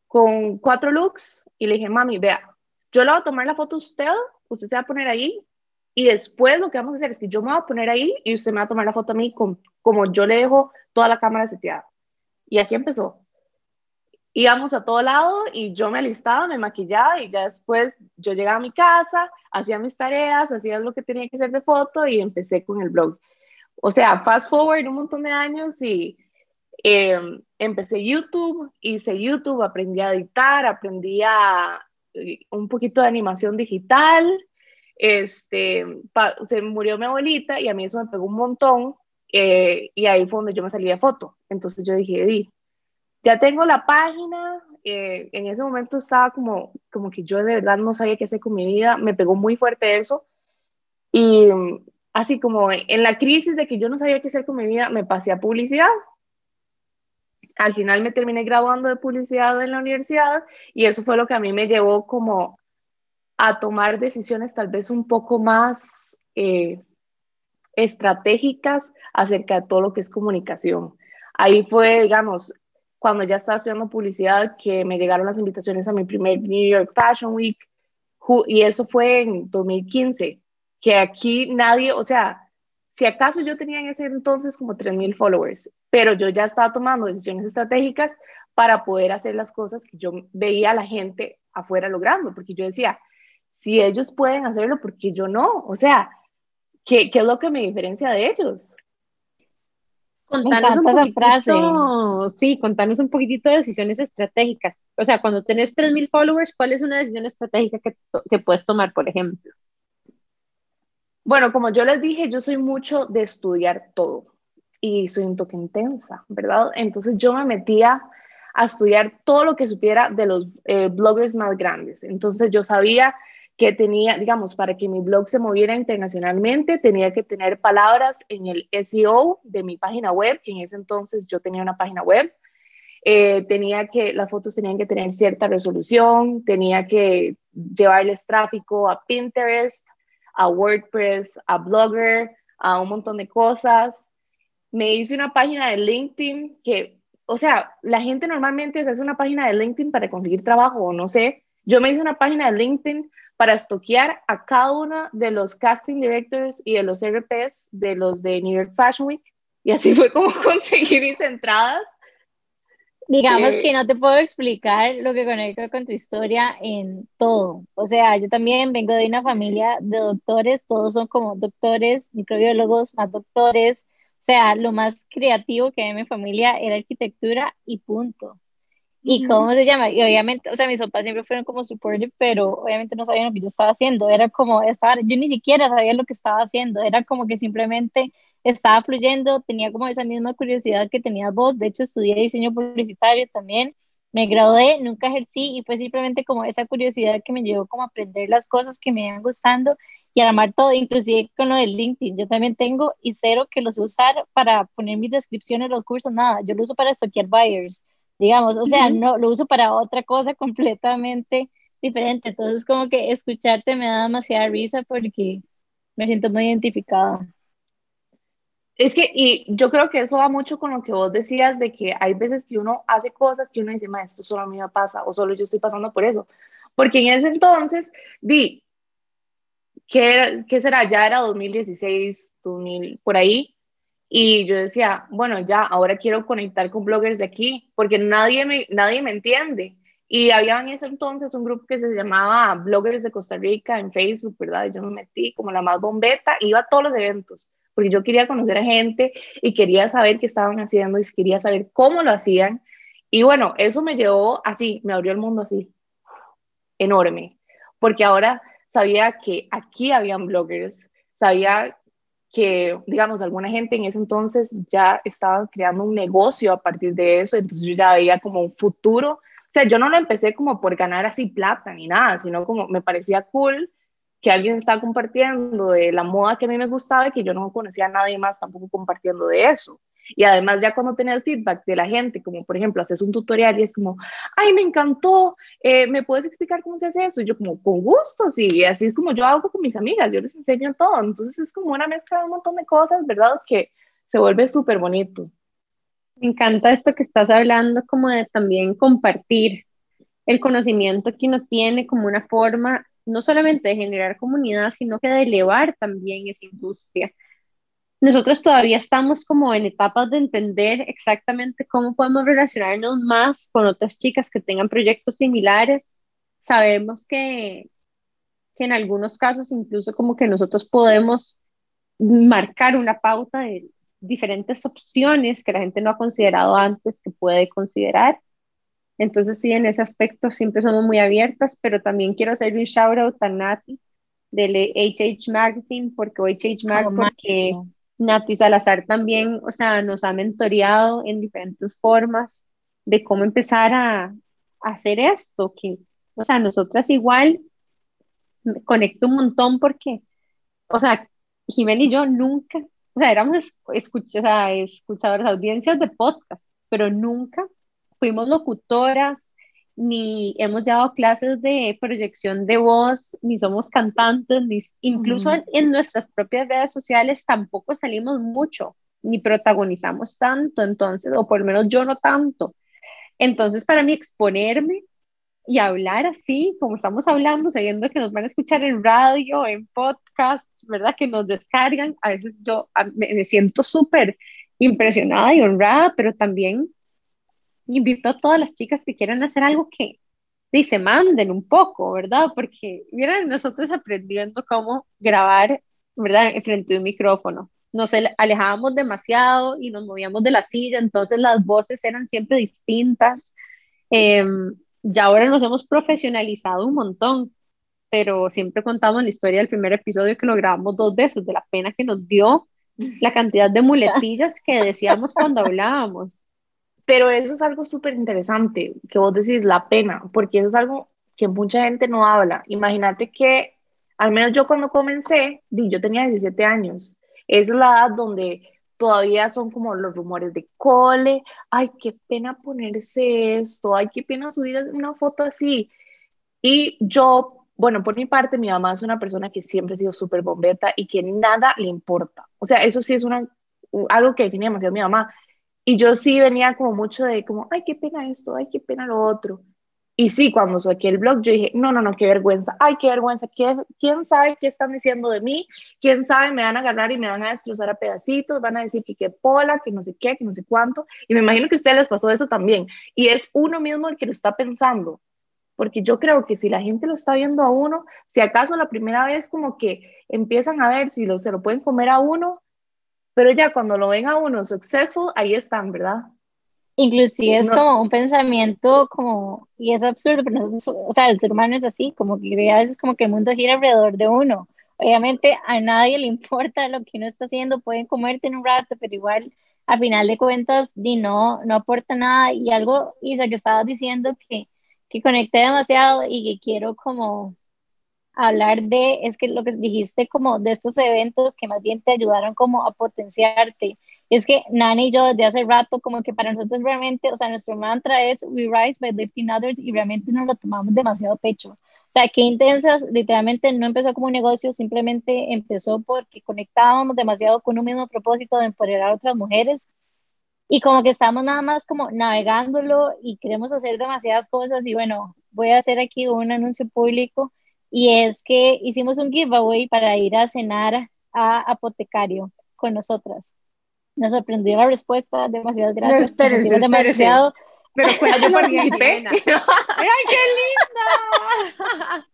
con cuatro looks y le dije, mami, vea, yo le voy a tomar la foto a usted, usted se va a poner ahí y después lo que vamos a hacer es que yo me voy a poner ahí y usted me va a tomar la foto a mí con, como yo le dejo toda la cámara seteada. Y así empezó íbamos a todo lado y yo me alistaba, me maquillaba y ya después yo llegaba a mi casa, hacía mis tareas, hacía lo que tenía que hacer de foto y empecé con el blog. O sea, fast forward un montón de años y em, empecé YouTube, hice YouTube, aprendí a editar, aprendí a eh, un poquito de animación digital. Este, se murió mi abuelita y a mí eso me pegó un montón eh, y ahí fue donde yo me salí de foto. Entonces yo dije, di, ya tengo la página, eh, en ese momento estaba como, como que yo de verdad no sabía qué hacer con mi vida, me pegó muy fuerte eso. Y así como en la crisis de que yo no sabía qué hacer con mi vida, me pasé a publicidad. Al final me terminé graduando de publicidad en la universidad y eso fue lo que a mí me llevó como a tomar decisiones tal vez un poco más eh, estratégicas acerca de todo lo que es comunicación. Ahí fue, digamos, cuando ya estaba estudiando publicidad, que me llegaron las invitaciones a mi primer New York Fashion Week, y eso fue en 2015, que aquí nadie, o sea, si acaso yo tenía en ese entonces como 3.000 followers, pero yo ya estaba tomando decisiones estratégicas para poder hacer las cosas que yo veía a la gente afuera logrando, porque yo decía, si ellos pueden hacerlo, ¿por qué yo no? O sea, ¿qué, qué es lo que me diferencia de ellos?
Contanos un poquitito, sí, contanos un poquitito de decisiones estratégicas. O sea, cuando tenés 3.000 followers, ¿cuál es una decisión estratégica que, que puedes tomar, por ejemplo?
Bueno, como yo les dije, yo soy mucho de estudiar todo y soy un toque intensa, ¿verdad? Entonces yo me metía a estudiar todo lo que supiera de los eh, bloggers más grandes. Entonces yo sabía que tenía, digamos, para que mi blog se moviera internacionalmente, tenía que tener palabras en el SEO de mi página web, que en ese entonces yo tenía una página web. Eh, tenía que, las fotos tenían que tener cierta resolución, tenía que llevarles tráfico a Pinterest, a WordPress, a Blogger, a un montón de cosas. Me hice una página de LinkedIn que, o sea, la gente normalmente hace una página de LinkedIn para conseguir trabajo o no sé. Yo me hice una página de LinkedIn para estoquear a cada uno de los casting directors y de los RPs de los de New York Fashion Week. Y así fue como conseguir mis entradas.
Digamos
Eh,
que no te puedo explicar lo que conecta con tu historia en todo. O sea, yo también vengo de una familia de doctores, todos son como doctores, microbiólogos, más doctores. O sea, lo más creativo que hay en mi familia era arquitectura y punto. ¿Y cómo se llama? Y obviamente, o sea, mis papás siempre fueron como supportive, pero obviamente no sabían lo que yo estaba haciendo. Era como, estaba, yo ni siquiera sabía lo que estaba haciendo. Era como que simplemente estaba fluyendo, tenía como esa misma curiosidad que tenías vos. De hecho, estudié diseño publicitario también. Me gradué, nunca ejercí y fue simplemente como esa curiosidad que me llevó como a aprender las cosas que me iban gustando y a armar todo, inclusive con lo del LinkedIn. Yo también tengo y cero que los usar para poner mis descripciones, los cursos, nada. Yo lo uso para estoquear buyers digamos, o sea, no lo uso para otra cosa completamente diferente. Entonces, como que escucharte me da demasiada risa porque me siento muy identificada.
Es que, y yo creo que eso va mucho con lo que vos decías de que hay veces que uno hace cosas que uno dice, ma, esto solo a mí me pasa o solo yo estoy pasando por eso. Porque en ese entonces, di, ¿qué, era- qué será? Ya era 2016, 2000, por ahí. Y yo decía, bueno, ya, ahora quiero conectar con bloggers de aquí, porque nadie me, nadie me entiende. Y había en ese entonces un grupo que se llamaba Bloggers de Costa Rica en Facebook, ¿verdad? Yo me metí como la más bombeta, iba a todos los eventos, porque yo quería conocer a gente y quería saber qué estaban haciendo y quería saber cómo lo hacían. Y bueno, eso me llevó así, me abrió el mundo así, enorme, porque ahora sabía que aquí habían bloggers, sabía que, digamos, alguna gente en ese entonces ya estaba creando un negocio a partir de eso, entonces yo ya veía como un futuro. O sea, yo no lo empecé como por ganar así plata ni nada, sino como me parecía cool que alguien estaba compartiendo de la moda que a mí me gustaba y que yo no conocía a nadie más tampoco compartiendo de eso. Y además ya cuando tenía el feedback de la gente, como por ejemplo, haces un tutorial y es como, ay, me encantó, eh, ¿me puedes explicar cómo se hace esto? Y yo como, con gusto, sí, así es como yo hago con mis amigas, yo les enseño todo. Entonces es como una mezcla de un montón de cosas, ¿verdad? Que se vuelve súper bonito.
Me encanta esto que estás hablando, como de también compartir el conocimiento que uno tiene como una forma no solamente de generar comunidad, sino que de elevar también esa industria. Nosotros todavía estamos como en etapas de entender exactamente cómo podemos relacionarnos más con otras chicas que tengan proyectos similares. Sabemos que, que en algunos casos incluso como que nosotros podemos marcar una pauta de diferentes opciones que la gente no ha considerado antes que puede considerar. Entonces, sí, en ese aspecto siempre somos muy abiertas, pero también quiero hacerle un shout out a Nati del HH Magazine, porque HH Mag,
Oh,
porque. Nati Salazar también, o sea, nos ha mentoreado en diferentes formas de cómo empezar a, hacer esto, que, o sea, nosotras igual conecto un montón porque, o sea, Jimena y yo nunca, o sea, éramos es- escuch- o audiencias de podcast, pero nunca fuimos locutoras, ni hemos llevado clases de proyección de voz, ni somos cantantes, ni incluso en, en nuestras propias redes sociales tampoco salimos mucho, ni protagonizamos tanto, entonces, o por lo menos yo no tanto. Entonces, para mí exponerme y hablar así, como estamos hablando, sabiendo que nos van a escuchar en radio, en podcast, ¿verdad? Que nos descargan, a veces yo a- me, me siento súper impresionada y honrada, pero también invito a todas las chicas que quieran hacer algo que se manden un poco, ¿verdad? Porque, miren, nosotros aprendiendo cómo grabar, ¿verdad? Frente a un micrófono. Nos ale- alejábamos demasiado y nos movíamos de la silla, entonces las voces eran siempre distintas. Eh, ya ahora nos hemos profesionalizado un montón, pero siempre contamos la historia del primer episodio que lo grabamos dos veces, de la pena que nos dio la cantidad de muletillas que decíamos cuando hablábamos.
Pero eso es algo súper interesante, que vos decís la pena, porque eso es algo que mucha gente no habla. Imagínate que, al menos yo cuando comencé, yo tenía 17 años, es la edad donde todavía son como los rumores de cole, ay, qué pena ponerse esto, ay, qué pena subir una foto así. Y yo, bueno, por mi parte, mi mamá es una persona que siempre ha sido súper bombeta y que nada le importa. O sea, eso sí es una, algo que define demasiado a mi mamá. Y yo sí venía como mucho de como, ay, qué pena esto, ay, qué pena lo otro. Y sí, cuando saqué el blog, yo dije, no, no, no, qué vergüenza, ay, qué vergüenza, ¿quién sabe qué están diciendo de mí? ¿Quién sabe? Me van a agarrar y me van a destrozar a pedacitos, van a decir que qué pola, que no sé qué, que no sé cuánto. Y me imagino que a ustedes les pasó eso también. Y es uno mismo el que lo está pensando. Porque yo creo que si la gente lo está viendo a uno, si acaso la primera vez como que empiezan a ver si lo, se lo pueden comer a uno, pero ya cuando lo ven a uno successful, ahí están, ¿verdad?
Inclusive es como un pensamiento como, y es absurdo, pero nosotros, o sea, el ser humano es así, como que a veces como que el mundo gira alrededor de uno. Obviamente a nadie le importa lo que uno está haciendo, pueden comerte en un rato, pero igual a final de cuentas ni no, no aporta nada. Y algo, Isa, que estabas diciendo que, que conecté demasiado y que quiero como hablar de, es que lo que dijiste como de estos eventos que más bien te ayudaron como a potenciarte. Es que Nani y yo desde hace rato como que para nosotros realmente, o sea, nuestro mantra es We Rise by Lifting Others y realmente nos lo tomamos demasiado pecho. O sea, qué intensas, literalmente no empezó como un negocio, simplemente empezó porque conectábamos demasiado con un mismo propósito de empoderar a otras mujeres y como que estamos nada más como navegándolo y queremos hacer demasiadas cosas y bueno, voy a hacer aquí un anuncio público y es que hicimos un giveaway para ir a cenar a Apotecario con nosotras. Nos sorprendió la respuesta, demasiadas gracias. No,
espérense, demasiado. Pero cuando yo participé.
¡Ay, qué linda!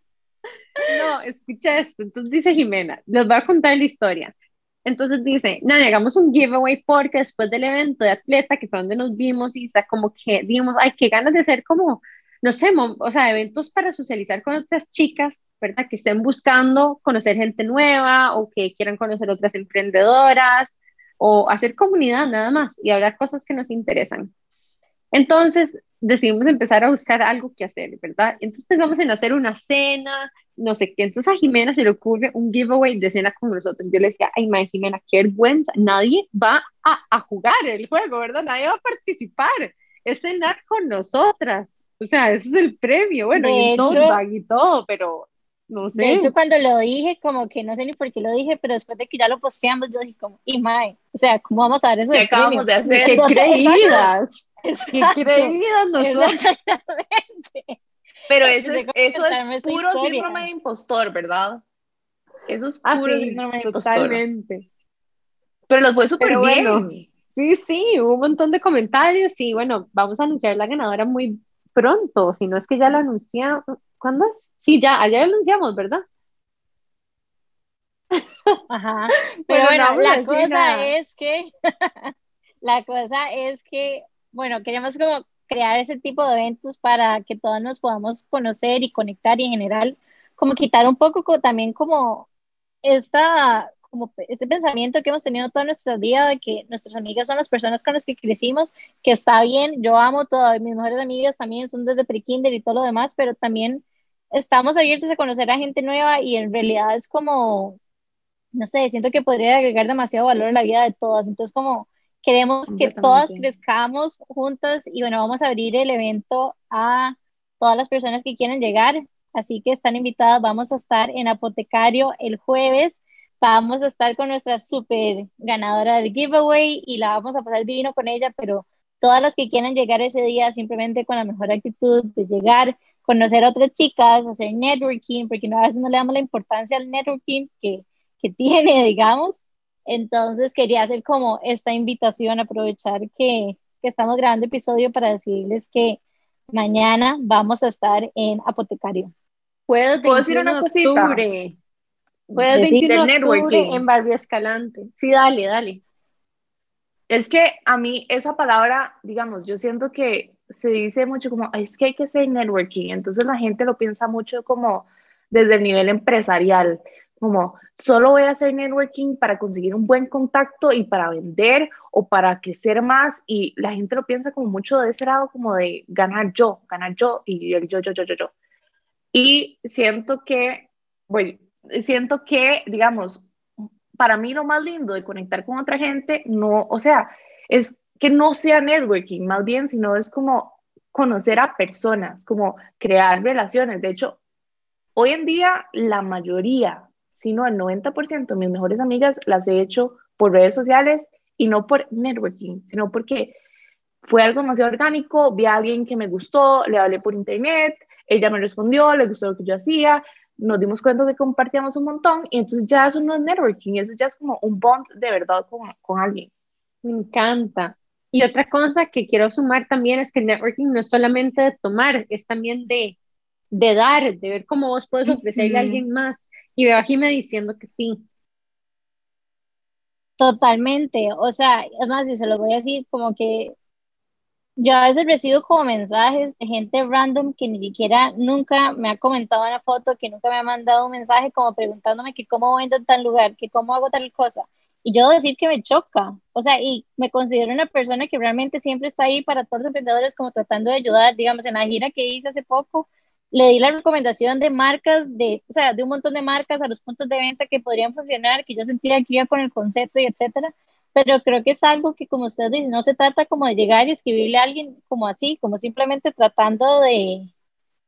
No, escucha esto. Entonces dice Jimena, les voy a contar la historia. Entonces dice, no, hagamos un giveaway porque después del evento de atleta, que fue donde nos vimos, y está como que dijimos, ay, qué ganas de ser como no sé, o sea, eventos para socializar con otras chicas, ¿verdad? Que estén buscando conocer gente nueva o que quieran conocer otras emprendedoras o hacer comunidad nada más y hablar cosas que nos interesan. Entonces decidimos empezar a buscar algo que hacer, ¿verdad? Entonces pensamos en hacer una cena, no sé qué. Entonces a Jimena se le ocurre un giveaway de cena con nosotros. Yo le decía, ay, madre, Jimena, qué vergüenza. Nadie va a, a jugar el juego, ¿verdad? Nadie va a participar. Es cenar con nosotras. O sea, ese es el premio, bueno, y todo, y todo, pero no sé.
De hecho, cuando lo dije, como que no sé ni por qué lo dije, pero después de que ya lo posteamos, yo dije como, y mae, o sea, ¿cómo vamos a dar eso
¿Qué acabamos de hacer?
¡Qué creídas! ¡Qué creídas nosotros!
Pero eso es, eso es puro síndrome de impostor, ¿verdad? Eso es ah, puro síndrome de impostor. Totalmente. Pero los fue súper bien.
Sí, sí, hubo un montón de comentarios y bueno, vamos a anunciar la ganadora muy pronto, si no es que ya lo anunciamos. ¿Cuándo es? Sí, ya, ayer lo anunciamos, ¿verdad?
Ajá. Pero bueno, la cosa es que, la cosa es que, bueno, queremos como crear ese tipo de eventos para que todos nos podamos conocer y conectar y en general, como quitar un poco también como esta como ese pensamiento que hemos tenido toda nuestra vida de que nuestras amigas son las personas con las que crecimos, que está bien, yo amo todas mis mejores amigas también son desde pre-kinder y todo lo demás, pero también estamos abiertos a conocer a gente nueva y en realidad es como, no sé, siento que podría agregar demasiado valor a la vida de todas, entonces como queremos que todas crezcamos juntas y bueno, vamos a abrir el evento a todas las personas que quieren llegar, así que están invitadas, vamos a estar en Apotecario el jueves vamos a estar con nuestra super ganadora del giveaway y la vamos a pasar divino con ella, pero todas las que quieran llegar ese día simplemente con la mejor actitud de llegar, conocer a otras chicas, hacer networking, porque a veces no le damos la importancia al networking que, que tiene, digamos. Entonces quería hacer como esta invitación, aprovechar que, que estamos grabando episodio para decirles que mañana vamos a estar en Apotecario.
¿Puedo, decir una cosita? Fue el 21 de octubre en Barrio Escalante. Sí, dale, dale.
Es que a mí esa palabra, digamos, yo siento que se dice mucho como, es que hay que hacer networking, entonces la gente lo piensa mucho como desde el nivel empresarial, como solo voy a hacer networking para conseguir un buen contacto y para vender o para crecer más y la gente lo piensa como mucho de ese lado como de ganar yo, ganar yo y el yo, yo, yo, yo, yo. Y siento que, bueno, siento que, digamos, para mí lo más lindo de conectar con otra gente, no, o sea, es que no sea networking, más bien, sino es como conocer a personas, como crear relaciones. De hecho, hoy en día la mayoría, si no el 90% de mis mejores amigas las he hecho por redes sociales y no por networking, sino porque fue algo demasiado orgánico, vi a alguien que me gustó, le hablé por internet, ella me respondió, le gustó lo que yo hacía, nos dimos cuenta de que compartíamos un montón y entonces ya eso no es networking, eso ya es como un bond de verdad con, con alguien.
Me encanta. Y otra cosa que quiero sumar también es que el networking no es solamente de tomar, es también de, de dar, de ver cómo vos puedes ofrecerle a alguien más. Y veo a Jimé diciendo que sí.
Totalmente, o sea, es más, y se lo voy a decir como que yo a veces recibo como mensajes de gente random que ni siquiera nunca me ha comentado una foto, que nunca me ha mandado un mensaje como preguntándome que cómo voy en tal lugar, que cómo hago tal cosa. Y yo decir que me choca, o sea, y me considero una persona que realmente siempre está ahí para todos los emprendedores como tratando de ayudar, digamos, en la gira que hice hace poco, le di la recomendación de marcas, de, o sea, de un montón de marcas a los puntos de venta que podrían funcionar, que yo sentía que iba con el concepto y etcétera, pero creo que es algo que, como usted dice, no se trata como de llegar y escribirle a alguien como así, como simplemente tratando de,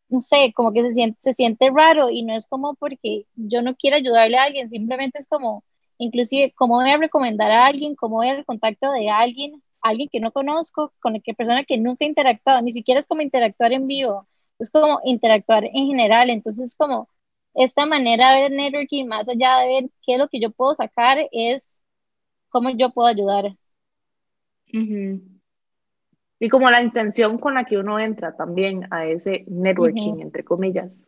no sé, como que se siente, se siente raro y no es como porque yo no quiero ayudarle a alguien, simplemente es como, inclusive, cómo voy a recomendar a alguien, cómo voy a el contacto de alguien, alguien que no conozco, con que persona que nunca he interactuado, ni siquiera es como interactuar en vivo, es como interactuar en general, entonces como esta manera de ver networking, más allá de ver qué es lo que yo puedo sacar, es cómo yo puedo ayudar.
Y como la intención con la que uno entra también a ese networking, entre comillas.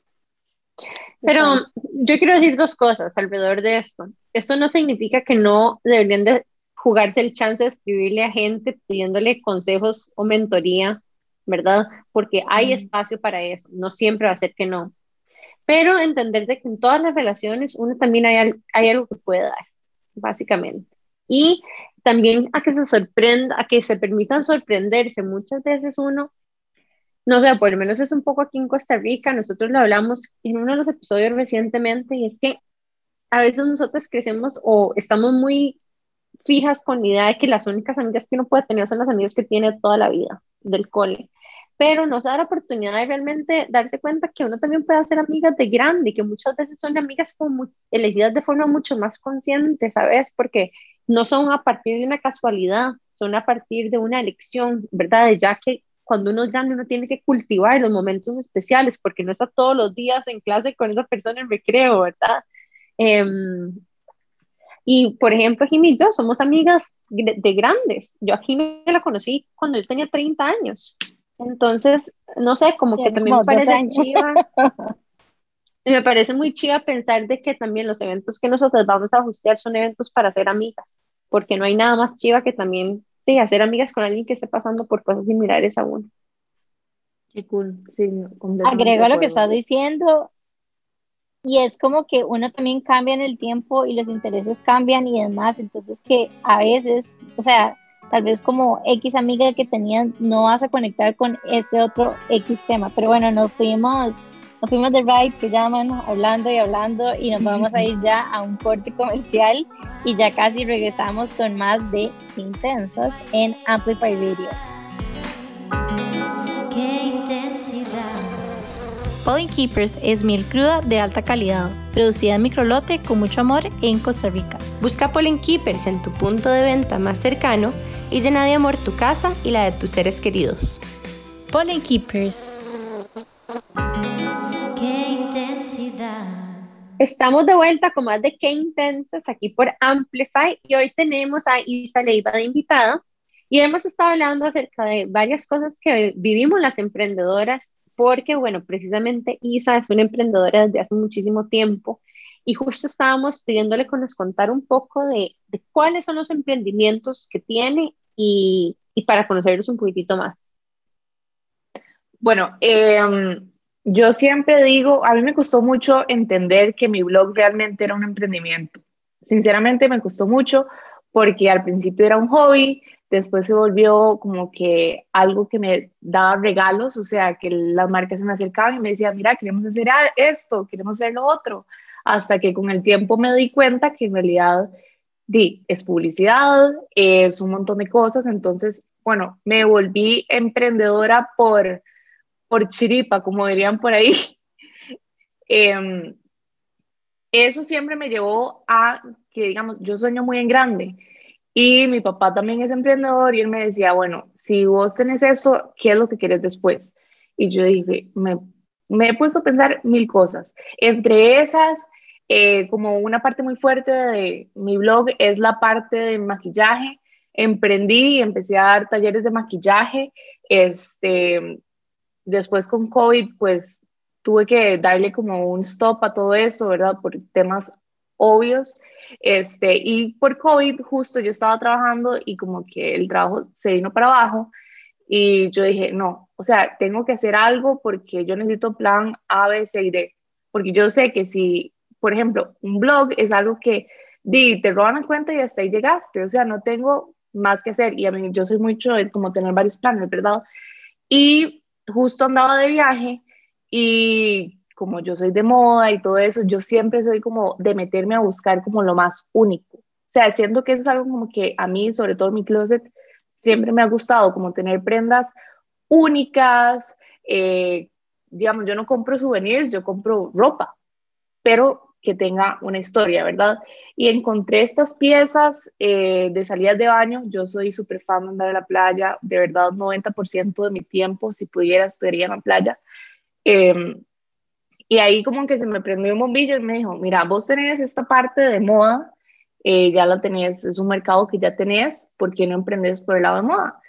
Pero yo quiero decir dos cosas alrededor de esto. Esto no significa que no deberían de jugarse el chance de escribirle a gente pidiéndole consejos o mentoría ¿verdad? Porque hay espacio para eso, no siempre va a ser que no. Pero entender de que en todas las relaciones uno también hay, hay algo que puede dar, básicamente. Y también a que se sorprenda, a que se permitan sorprenderse. Muchas veces uno, no sé, por lo menos es un poco aquí en Costa Rica, nosotros lo hablamos en uno de los episodios recientemente, y es que a veces nosotros crecemos o estamos muy fijas con la idea de que las únicas amigas que uno puede tener son las amigas que tiene toda la vida del cole pero nos da la oportunidad de realmente darse cuenta que uno también puede hacer amigas de grande que muchas veces son amigas como elegidas de forma mucho más consciente, ¿sabes? Porque no son a partir de una casualidad, son a partir de una elección, ¿verdad? Ya que cuando uno es grande uno tiene que cultivar los momentos especiales porque no está todos los días en clase con esa persona en recreo, ¿verdad? Em, y por ejemplo, Jimmy y yo somos amigas de grandes. Yo a Jimmy la conocí cuando yo tenía 30 años. Entonces, no sé, como que también me parece chiva. me parece muy chiva pensar de que también los eventos que nosotros vamos a ajustear son eventos para ser amigas, porque no hay nada más chiva que también de hacer amigas con alguien que esté pasando por cosas similares a uno.
Qué cool, sí.
Agrego lo que estás diciendo y es como que uno también cambia en el tiempo y los intereses cambian y demás, entonces que a veces, o sea, tal vez como X amiga que tenían no vas a conectar con este otro X tema. Pero bueno, nos fuimos, nos fuimos de ride que llaman, hablando y hablando y nos vamos a ir ya a un corte comercial y ya casi regresamos con más de Intensas en Amplify Radio.
Qué intensidad.
Pollen Keepers es miel cruda de alta calidad, producida en microlote con mucho amor en Costa Rica.
Busca Pollen Keepers en tu punto de venta más cercano y llena de amor tu casa y la de tus seres queridos.
Pollen Keepers.
Estamos de vuelta con más de Qué Intensas aquí por Amplify y hoy tenemos a Isa Leiva de invitada y hemos estado hablando acerca de varias cosas que vivimos las emprendedoras porque, bueno, precisamente Isa fue una emprendedora desde hace muchísimo tiempo y justo estábamos pidiéndole que nos contara un poco de, de cuáles son los emprendimientos que tiene y, y, para conocerlos un poquitito más.
Bueno, eh, yo siempre digo, a mí me costó mucho entender que mi blog realmente era un emprendimiento. Sinceramente me costó mucho porque al principio era un hobby, después se volvió como que algo que me daba regalos, o sea, que las marcas se me acercaban y me decían, mira, queremos hacer esto, queremos hacer lo otro hasta que con el tiempo me di cuenta que en realidad di, es publicidad, es un montón de cosas, entonces, bueno, me volví emprendedora por, por chiripa, como dirían por ahí. eh, eso siempre me llevó a que, digamos, yo sueño muy en grande Y mi papá también es emprendedor y él me decía, bueno, si vos tenés esto, ¿qué es lo que quieres después? Y yo dije, me, me he puesto a pensar mil cosas. Entre esas, eh, como una parte muy fuerte de mi blog es la parte de maquillaje. Emprendí y empecé a dar talleres de maquillaje. Este, después con COVID, pues tuve que darle como un stop a todo eso, ¿verdad? Por temas obvios. Este, y por COVID justo yo estaba trabajando y como que el trabajo se vino para abajo y yo dije, no, o sea, tengo que hacer algo porque yo necesito plan A, B, C y D, porque yo sé que si, por ejemplo, un blog es algo que di, te roban la cuenta y hasta ahí llegaste, o sea, no tengo más que hacer y a mí yo soy mucho como tener varios planes, ¿verdad? Y justo andaba de viaje y como yo soy de moda y todo eso, yo siempre soy como de meterme a buscar como lo más único. O sea, siento que eso es algo como que a mí, sobre todo mi closet, siempre me ha gustado como tener prendas únicas. Eh, digamos, yo no compro souvenirs, yo compro ropa, pero que tenga una historia, ¿verdad? Y encontré estas piezas eh, de salidas de baño. Yo soy súper fan de andar a la playa, de verdad, 90% de mi tiempo, si pudiera, estaría en la playa. Em, y ahí como que se me prendió un bombillo y me dijo, mira, vos tenés esta parte de moda, eh, ya la tenés, es un mercado que ya tenés, ¿por qué no emprendes por el lado de moda?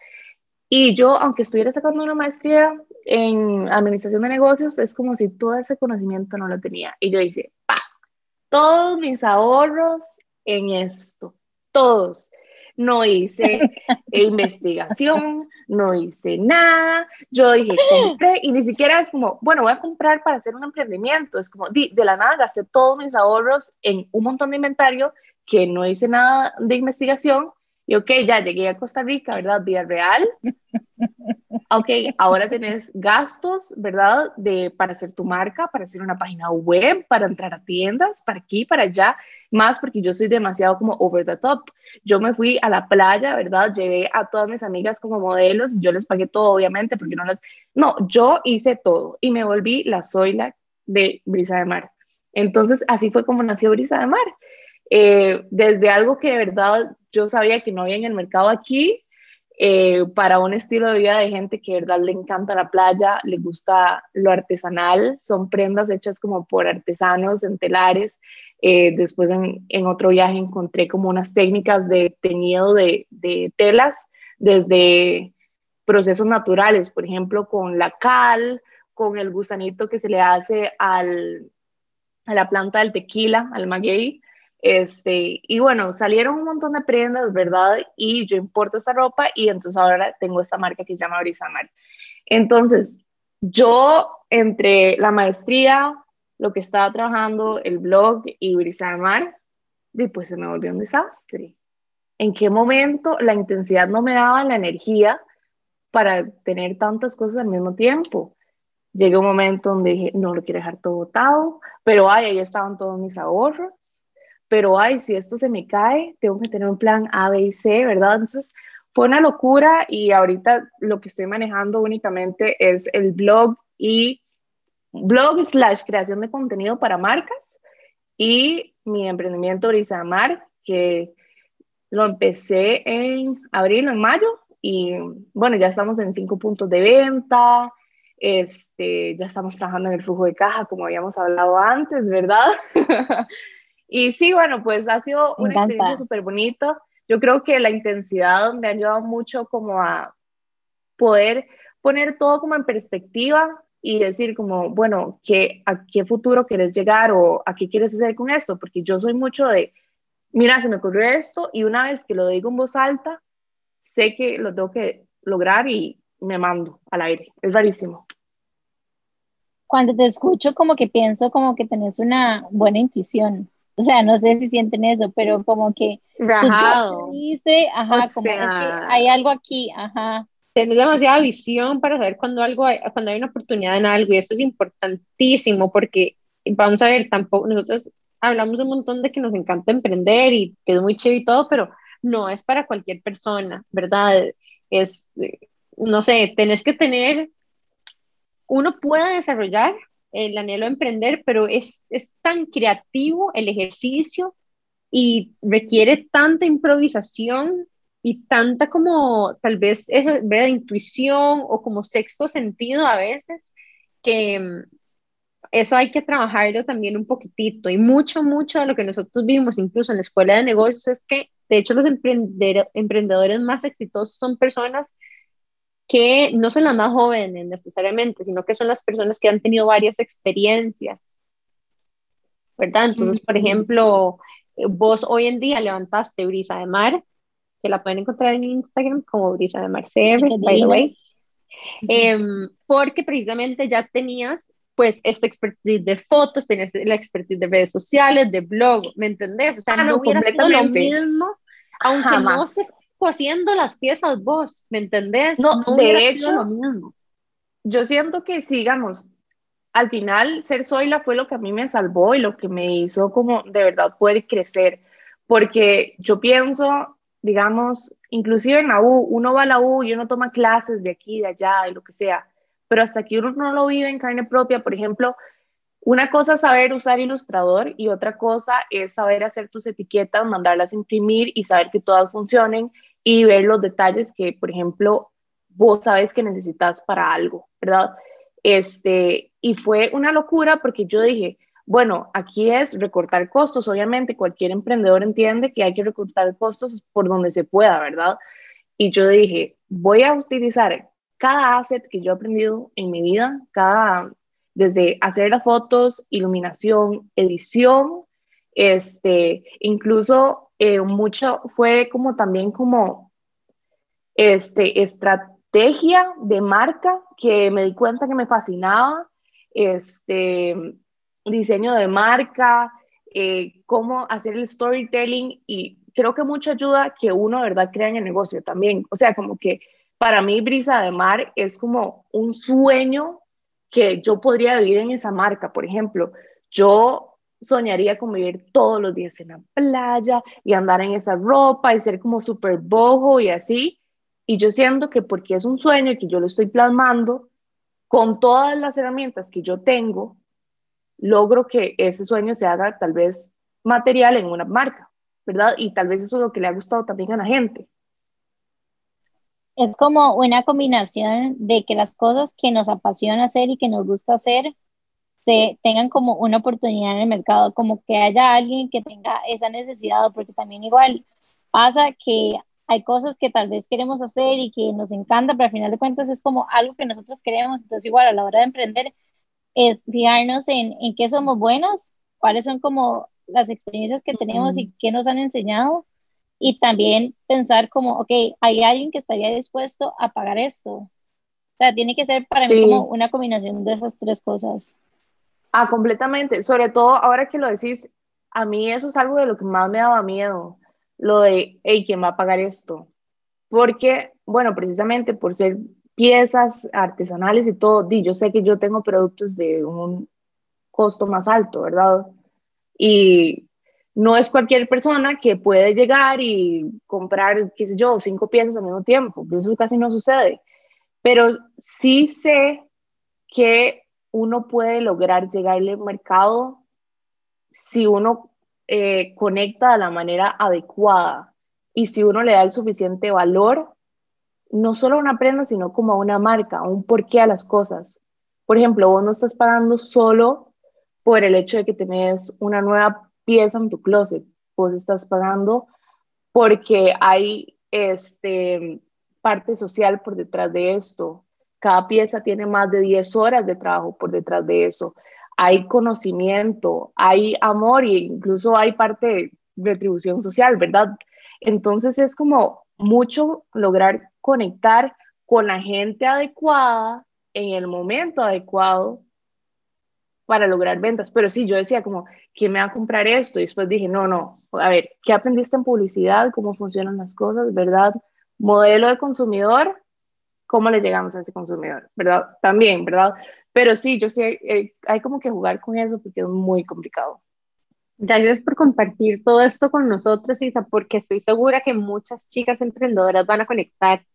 Y yo, aunque estuviera sacando una maestría en administración de negocios, es como si todo ese conocimiento no lo tenía. Y yo dije, pa, todos mis ahorros en esto, todos no hice investigación, no hice nada. Yo dije, compré y ni siquiera es como, bueno, voy a comprar para hacer un emprendimiento. Es como, de, de la nada gasté todos mis ahorros en un montón de inventario que no hice nada de investigación. Y ok, ya llegué a Costa Rica, ¿verdad? Vía real. Ok, ahora tenés gastos, ¿verdad? De, para hacer tu marca, para hacer una página web, para entrar a tiendas, para aquí, para allá, más porque yo soy demasiado como over the top. Yo me fui a la playa, ¿verdad? Llevé a todas mis amigas como modelos, yo les pagué todo, obviamente, porque no las... No, yo hice todo y me volví la Zoila de Brisa de Mar. Entonces, así fue como nació Brisa de Mar. Eh, desde algo que de verdad yo sabía que no había en el mercado aquí, eh, para un estilo de vida de gente que de verdad le encanta la playa, le gusta lo artesanal, son prendas hechas como por artesanos en telares. Eh, después en, otro viaje encontré como unas técnicas de teñido de, de, telas desde procesos naturales, por ejemplo, con la cal, con el gusanito que se le hace al, a la planta del tequila, al maguey, este, y bueno, salieron un montón de prendas, ¿verdad? Y yo importo esta ropa y entonces ahora tengo esta marca que se llama Brisa Mar. Entonces, yo entre la maestría, lo que estaba trabajando, el blog y Brisa Mar, después se me volvió un desastre. ¿En qué momento la intensidad no me daba la energía para tener tantas cosas al mismo tiempo? Llegué un momento donde dije, no lo quiero dejar todo botado, pero ay, ahí estaban todos mis ahorros pero ay, si esto se me cae, tengo que tener un plan A, B y C, ¿verdad? Entonces fue una locura y ahorita lo que estoy manejando únicamente es el blog y blog slash creación de contenido para marcas y mi emprendimiento Mar, que lo empecé en abril o en mayo y bueno, ya estamos en cinco puntos de venta, este, ya estamos trabajando en el flujo de caja como habíamos hablado antes, ¿verdad? Y sí, bueno, pues ha sido una experiencia súper bonita. Yo creo que la intensidad me ha ayudado mucho como a poder poner todo como en perspectiva y decir como, bueno, ¿qué, ¿a qué futuro quieres llegar o a qué quieres hacer con esto? Porque yo soy mucho de, mira, se me ocurrió esto y una vez que lo digo en voz alta, sé que lo tengo que lograr y me mando al aire. Es rarísimo.
Cuando te escucho, como que pienso como que tenés una buena intuición. O sea, no sé si sienten eso, pero como que
Rajado.
dice, ajá, como es que hay algo aquí, ajá.
Tienes demasiada visión para saber cuando algo hay, cuando hay una oportunidad en algo y eso es importantísimo porque vamos a ver, tampoco nosotros hablamos un montón de que nos encanta emprender y que es muy chévere y todo, pero no es para cualquier persona, ¿verdad? Es, no sé, tenés que tener, uno puede desarrollar el anhelo de emprender, pero es, es tan creativo el ejercicio y requiere tanta improvisación y tanta como tal vez eso, de intuición o como sexto sentido a veces, que mm, eso hay que trabajarlo también un poquitito. Y mucho, mucho de lo que nosotros vimos incluso en la escuela de negocios es que de hecho los emprendedores más exitosos son personas que no son las más jóvenes necesariamente, sino que son las personas que han tenido varias experiencias, ¿verdad? Entonces, por ejemplo, vos hoy en día levantaste Brisa de Mar, que la pueden encontrar en Instagram como Brisa de Mar CR, by the way, em, porque precisamente ya tenías pues esta expertise de fotos, tenías la expertise de redes sociales, de blog, ¿me entendés? O sea, no, hubiera sido lo mismo, aunque no estés haciendo las piezas vos, ¿me entendés?
No, de hecho, lo mismo. yo siento que sigamos, al final ser Zoila fue lo que a mí me salvó y lo que me hizo como de verdad poder crecer, porque yo pienso, digamos, inclusive en la U, uno va a la U y uno toma clases de aquí, de allá, y lo que sea, pero hasta que uno no lo vive en carne propia, por ejemplo, una cosa es saber usar ilustrador y otra cosa es saber hacer tus etiquetas, mandarlas a imprimir y saber que todas funcionen y ver los detalles que, por ejemplo, vos sabes que necesitas para algo, ¿verdad? Este, y fue una locura porque yo dije, bueno, aquí es recortar costos. Obviamente, cualquier emprendedor entiende que hay que recortar costos por donde se pueda, ¿verdad? Y yo dije, voy a utilizar cada asset que yo he aprendido en mi vida, cada, desde hacer las fotos, iluminación, edición, este, incluso eh, mucho fue como también como este, estrategia de marca que me di cuenta que me fascinaba, este, diseño de marca, eh, cómo hacer el storytelling y creo que mucha ayuda que uno, ¿verdad?, crea en el negocio también. O sea, como que para mí Brisa de Mar es como un sueño que yo podría vivir en esa marca. Por ejemplo, yo soñaría con vivir todos los días en la playa y andar en esa ropa y ser como súper bojo y así. Y yo siento que porque es un sueño y que yo lo estoy plasmando, con todas las herramientas que yo tengo, logro que ese sueño se haga tal vez material en una marca, ¿verdad? Y tal vez eso es lo que le ha gustado también a la gente.
Es como una combinación de que las cosas que nos apasiona hacer y que nos gusta hacer se tengan como una oportunidad en el mercado, como que haya alguien que tenga esa necesidad, porque también igual pasa que hay cosas que tal vez queremos hacer y que nos encanta, pero al final de cuentas es como algo que nosotros queremos. Entonces, igual a la hora de emprender, es fijarnos en, en qué somos buenas, cuáles son como las experiencias que tenemos y qué nos han enseñado. Y también pensar como, ok, hay alguien que estaría dispuesto a pagar esto. O sea, tiene que ser para mí como una combinación de esas tres cosas.
Ah, completamente. Sobre todo ahora que lo decís, a mí eso es algo de lo que más me daba miedo lo de, hey, ¿quién va a pagar esto? Porque, bueno, precisamente por ser piezas artesanales y todo, di, yo sé que yo tengo productos de un costo más alto, ¿verdad? Y no es cualquier persona que puede llegar y comprar, qué sé yo, cinco piezas al mismo tiempo, eso casi no sucede. Pero sí sé que uno puede lograr llegarle al mercado si uno eh, conecta de la manera adecuada y si uno le da el suficiente valor, no solo a una prenda, sino como a una marca, un porqué a las cosas. Por ejemplo, vos no estás pagando solo por el hecho de que tenés una nueva pieza en tu closet, vos estás pagando porque hay este, parte social por detrás de esto. Cada pieza tiene más de 10 horas de trabajo por detrás de eso hay conocimiento, hay amor e incluso hay parte de retribución social, ¿verdad? Entonces es como mucho lograr conectar con la gente adecuada en el momento adecuado para lograr ventas. Pero sí, yo decía como, ¿quién me va a comprar esto? Y después dije, no, no, a ver, ¿qué aprendiste en publicidad? ¿Cómo funcionan las cosas? ¿Verdad? Modelo de consumidor, ¿cómo le llegamos a ese consumidor? ¿Verdad? También, ¿verdad? Pero sí, yo sé, eh, hay como que jugar con eso porque es muy complicado.
Gracias por compartir todo esto con nosotros, Isa, porque estoy segura que muchas chicas emprendedoras van a conectar,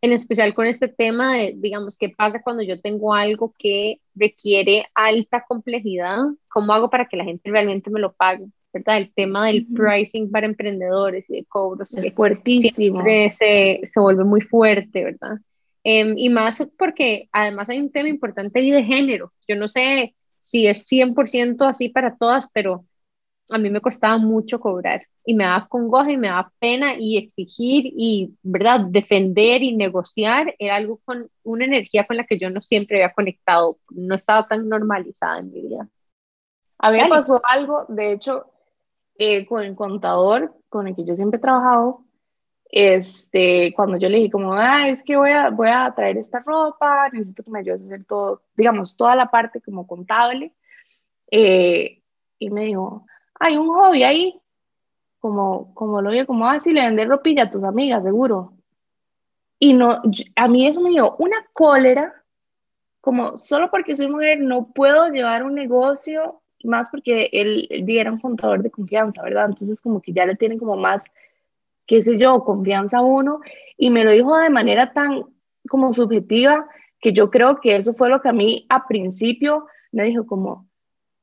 en especial con este tema de, digamos, qué pasa cuando yo tengo algo que requiere alta complejidad, cómo hago para que la gente realmente me lo pague. ¿verdad? El tema del pricing para emprendedores y de cobros.
Es fuertísimo.
Se, se vuelve muy fuerte, ¿verdad? Em, y más porque además hay un tema importante ahí de género. Yo no sé si es 100% así para todas, pero a mí me costaba mucho cobrar y me daba congoja y me daba pena y exigir y, ¿verdad?, defender y negociar era algo con una energía con la que yo no siempre había conectado, no estaba tan normalizada en mi vida.
A mí me pasó algo, de hecho, eh, con el contador con el que yo siempre he trabajado, este, cuando yo le dije como, ah, es que voy a, voy a traer esta ropa, necesito que me ayudes a hacer todo, digamos, toda la parte como contable, eh, y me dijo, hay un hobby ahí, como, como lo veo, como, ah, si le vendes ropilla a tus amigas, seguro. Y no, a mí eso me dio una cólera, como solo porque soy mujer no puedo llevar un negocio, más porque él, él era un contador de confianza, ¿verdad? Entonces como que ya le tienen como más, qué sé yo, confianza uno, y me lo dijo de manera tan como subjetiva, que yo creo que eso fue lo que a mí a principio me dijo como,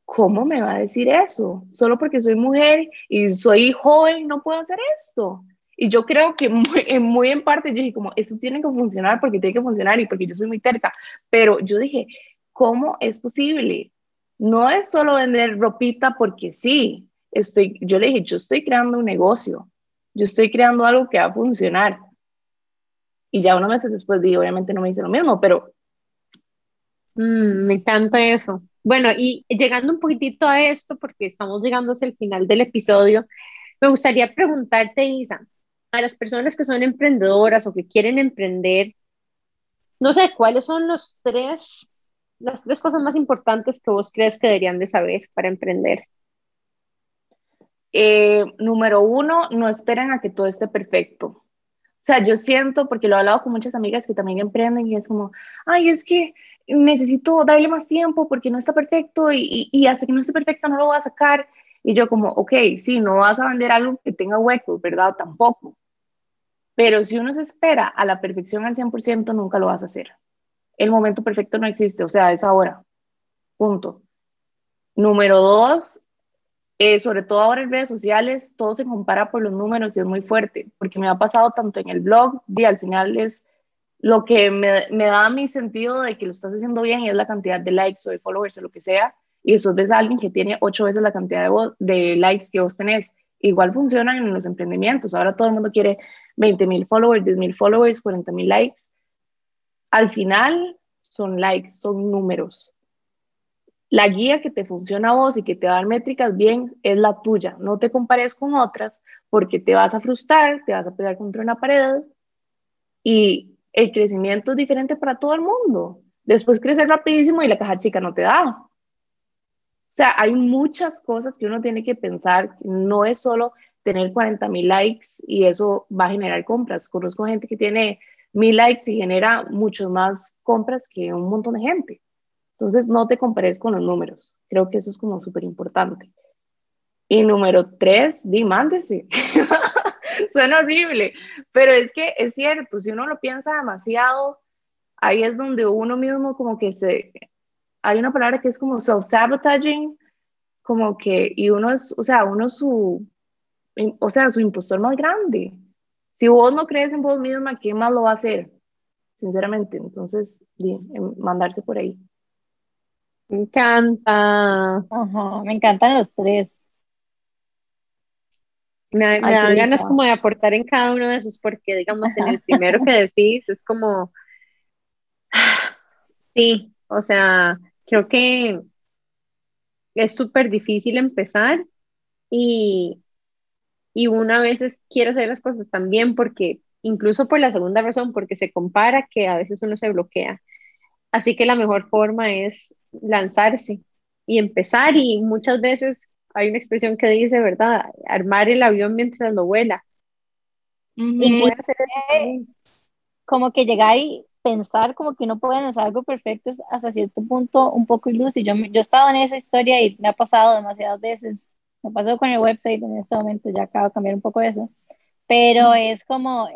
¿cómo me va a decir eso? Solo porque soy mujer y soy joven, no puedo hacer esto. Y yo creo que muy, en parte yo dije como, esto tiene que funcionar porque tiene que funcionar y porque yo soy muy terca. Pero yo dije, ¿cómo es posible? No es solo vender ropita porque sí. Estoy, yo le dije, yo estoy creando un negocio. Yo estoy creando algo que va a funcionar. Y ya unos meses después dije, obviamente no me hice lo mismo, pero...
Mm, me encanta eso. Bueno, y llegando un poquitito a esto, porque estamos llegando hacia el final del episodio, me gustaría preguntarte, Isa, a las personas que son emprendedoras o que quieren emprender, no sé, ¿cuáles son los tres, las tres cosas más importantes que vos crees que deberían de saber para emprender?
Eh, número uno, no esperen a que todo esté perfecto. O sea, yo siento, porque lo he hablado con muchas amigas que también emprenden y es como, ay, es que necesito darle más tiempo porque no está perfecto y, y, hasta que no esté perfecto no lo voy a sacar. Y yo como, ok, sí, no vas a vender algo que tenga huecos, ¿verdad? Tampoco. Pero si uno se espera a la perfección al 100%, nunca lo vas a hacer. El momento perfecto no existe, o sea, es ahora. Punto. Número dos, eh, sobre todo ahora en redes sociales, todo se compara por los números y es muy fuerte, porque me ha pasado tanto en el blog, y al final es lo que me, da mi sentido de que lo estás haciendo bien es la cantidad de likes o de followers o lo que sea, y después ves a alguien que tiene ocho veces la cantidad de, de likes que vos tenés. Igual funcionan en los emprendimientos. Ahora todo el mundo quiere 20 mil followers, 10 mil followers, 40 mil likes. Al final son likes, son números. La guía que te funciona a vos y que te va métricas bien es la tuya. No te compares con otras porque te vas a frustrar, te vas a pegar contra una pared y el crecimiento es diferente para todo el mundo. Después crecer rapidísimo y la caja chica no te da. O sea, hay muchas cosas que uno tiene que pensar. No es solo tener 40 mil likes y eso va a generar compras. Conozco gente que tiene mil likes y genera muchos más compras que un montón de gente. Entonces, no te compares con los números. Creo que eso es como súper importante. Y número tres, dimándese. Suena horrible, pero es que es cierto, si uno lo piensa demasiado, ahí es donde uno mismo como que se... Hay una palabra que es como self-sabotaging, como que, y uno es, o sea, uno es su, o sea, su impostor más grande. Si vos no crees en vos misma, ¿quién más lo va a hacer? Sinceramente, entonces, mandarse por ahí.
Me encanta.
me encantan los tres.
Me, me dan ganas como de aportar en cada uno de esos, porque digamos, en el primero que decís es como, sí, o sea, creo que es súper difícil empezar y, y una veces quiere hacer las cosas también porque, incluso por la segunda razón, porque se compara que a veces uno se bloquea. Así que la mejor forma es lanzarse y empezar y muchas veces hay una expresión que dice, ¿verdad? Armar el avión mientras lo vuela.
Y hacer como que llegar y pensar como que no pueden hacer algo perfecto es hasta cierto punto un poco iluso. Yo, yo he estado en esa historia y me ha pasado demasiadas veces. Me pasó con el website en este momento, ya acabo de cambiar un poco eso. Pero es como,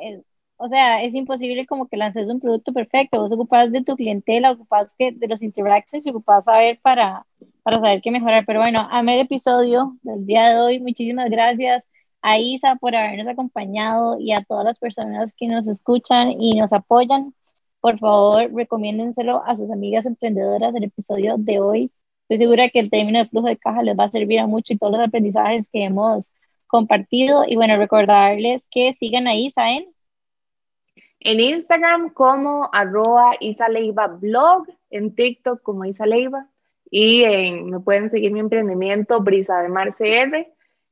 o sea, es imposible como que lances un producto perfecto, vos ocupás de tu clientela, ocupás que, de los interactions y ocupás saber para, para saber qué mejorar. Pero bueno, a el episodio del día de hoy, muchísimas gracias a Isa por habernos acompañado y a todas las personas que nos escuchan y nos apoyan. Por favor, recomiéndenselo a sus amigas emprendedoras el episodio de hoy. Estoy segura que el término de flujo de caja les va a servir a mucho y todos los aprendizajes que hemos compartido. Y bueno, recordarles que sigan a Isa en
en Instagram como arroba Isaleiva blog, en TikTok como Isaleiva y en, me pueden seguir mi emprendimiento Brisa de Mar CR,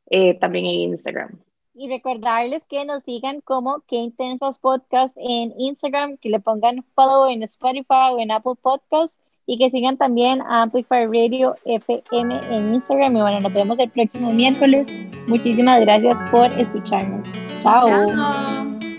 eh, también en Instagram.
Y recordarles que nos sigan como Que Intensos Podcast en Instagram, que le pongan follow en Spotify o en Apple Podcast y que sigan también a Amplify Radio FM en Instagram. Y bueno, nos vemos el próximo miércoles. Muchísimas gracias por escucharnos. Chao.
Chao.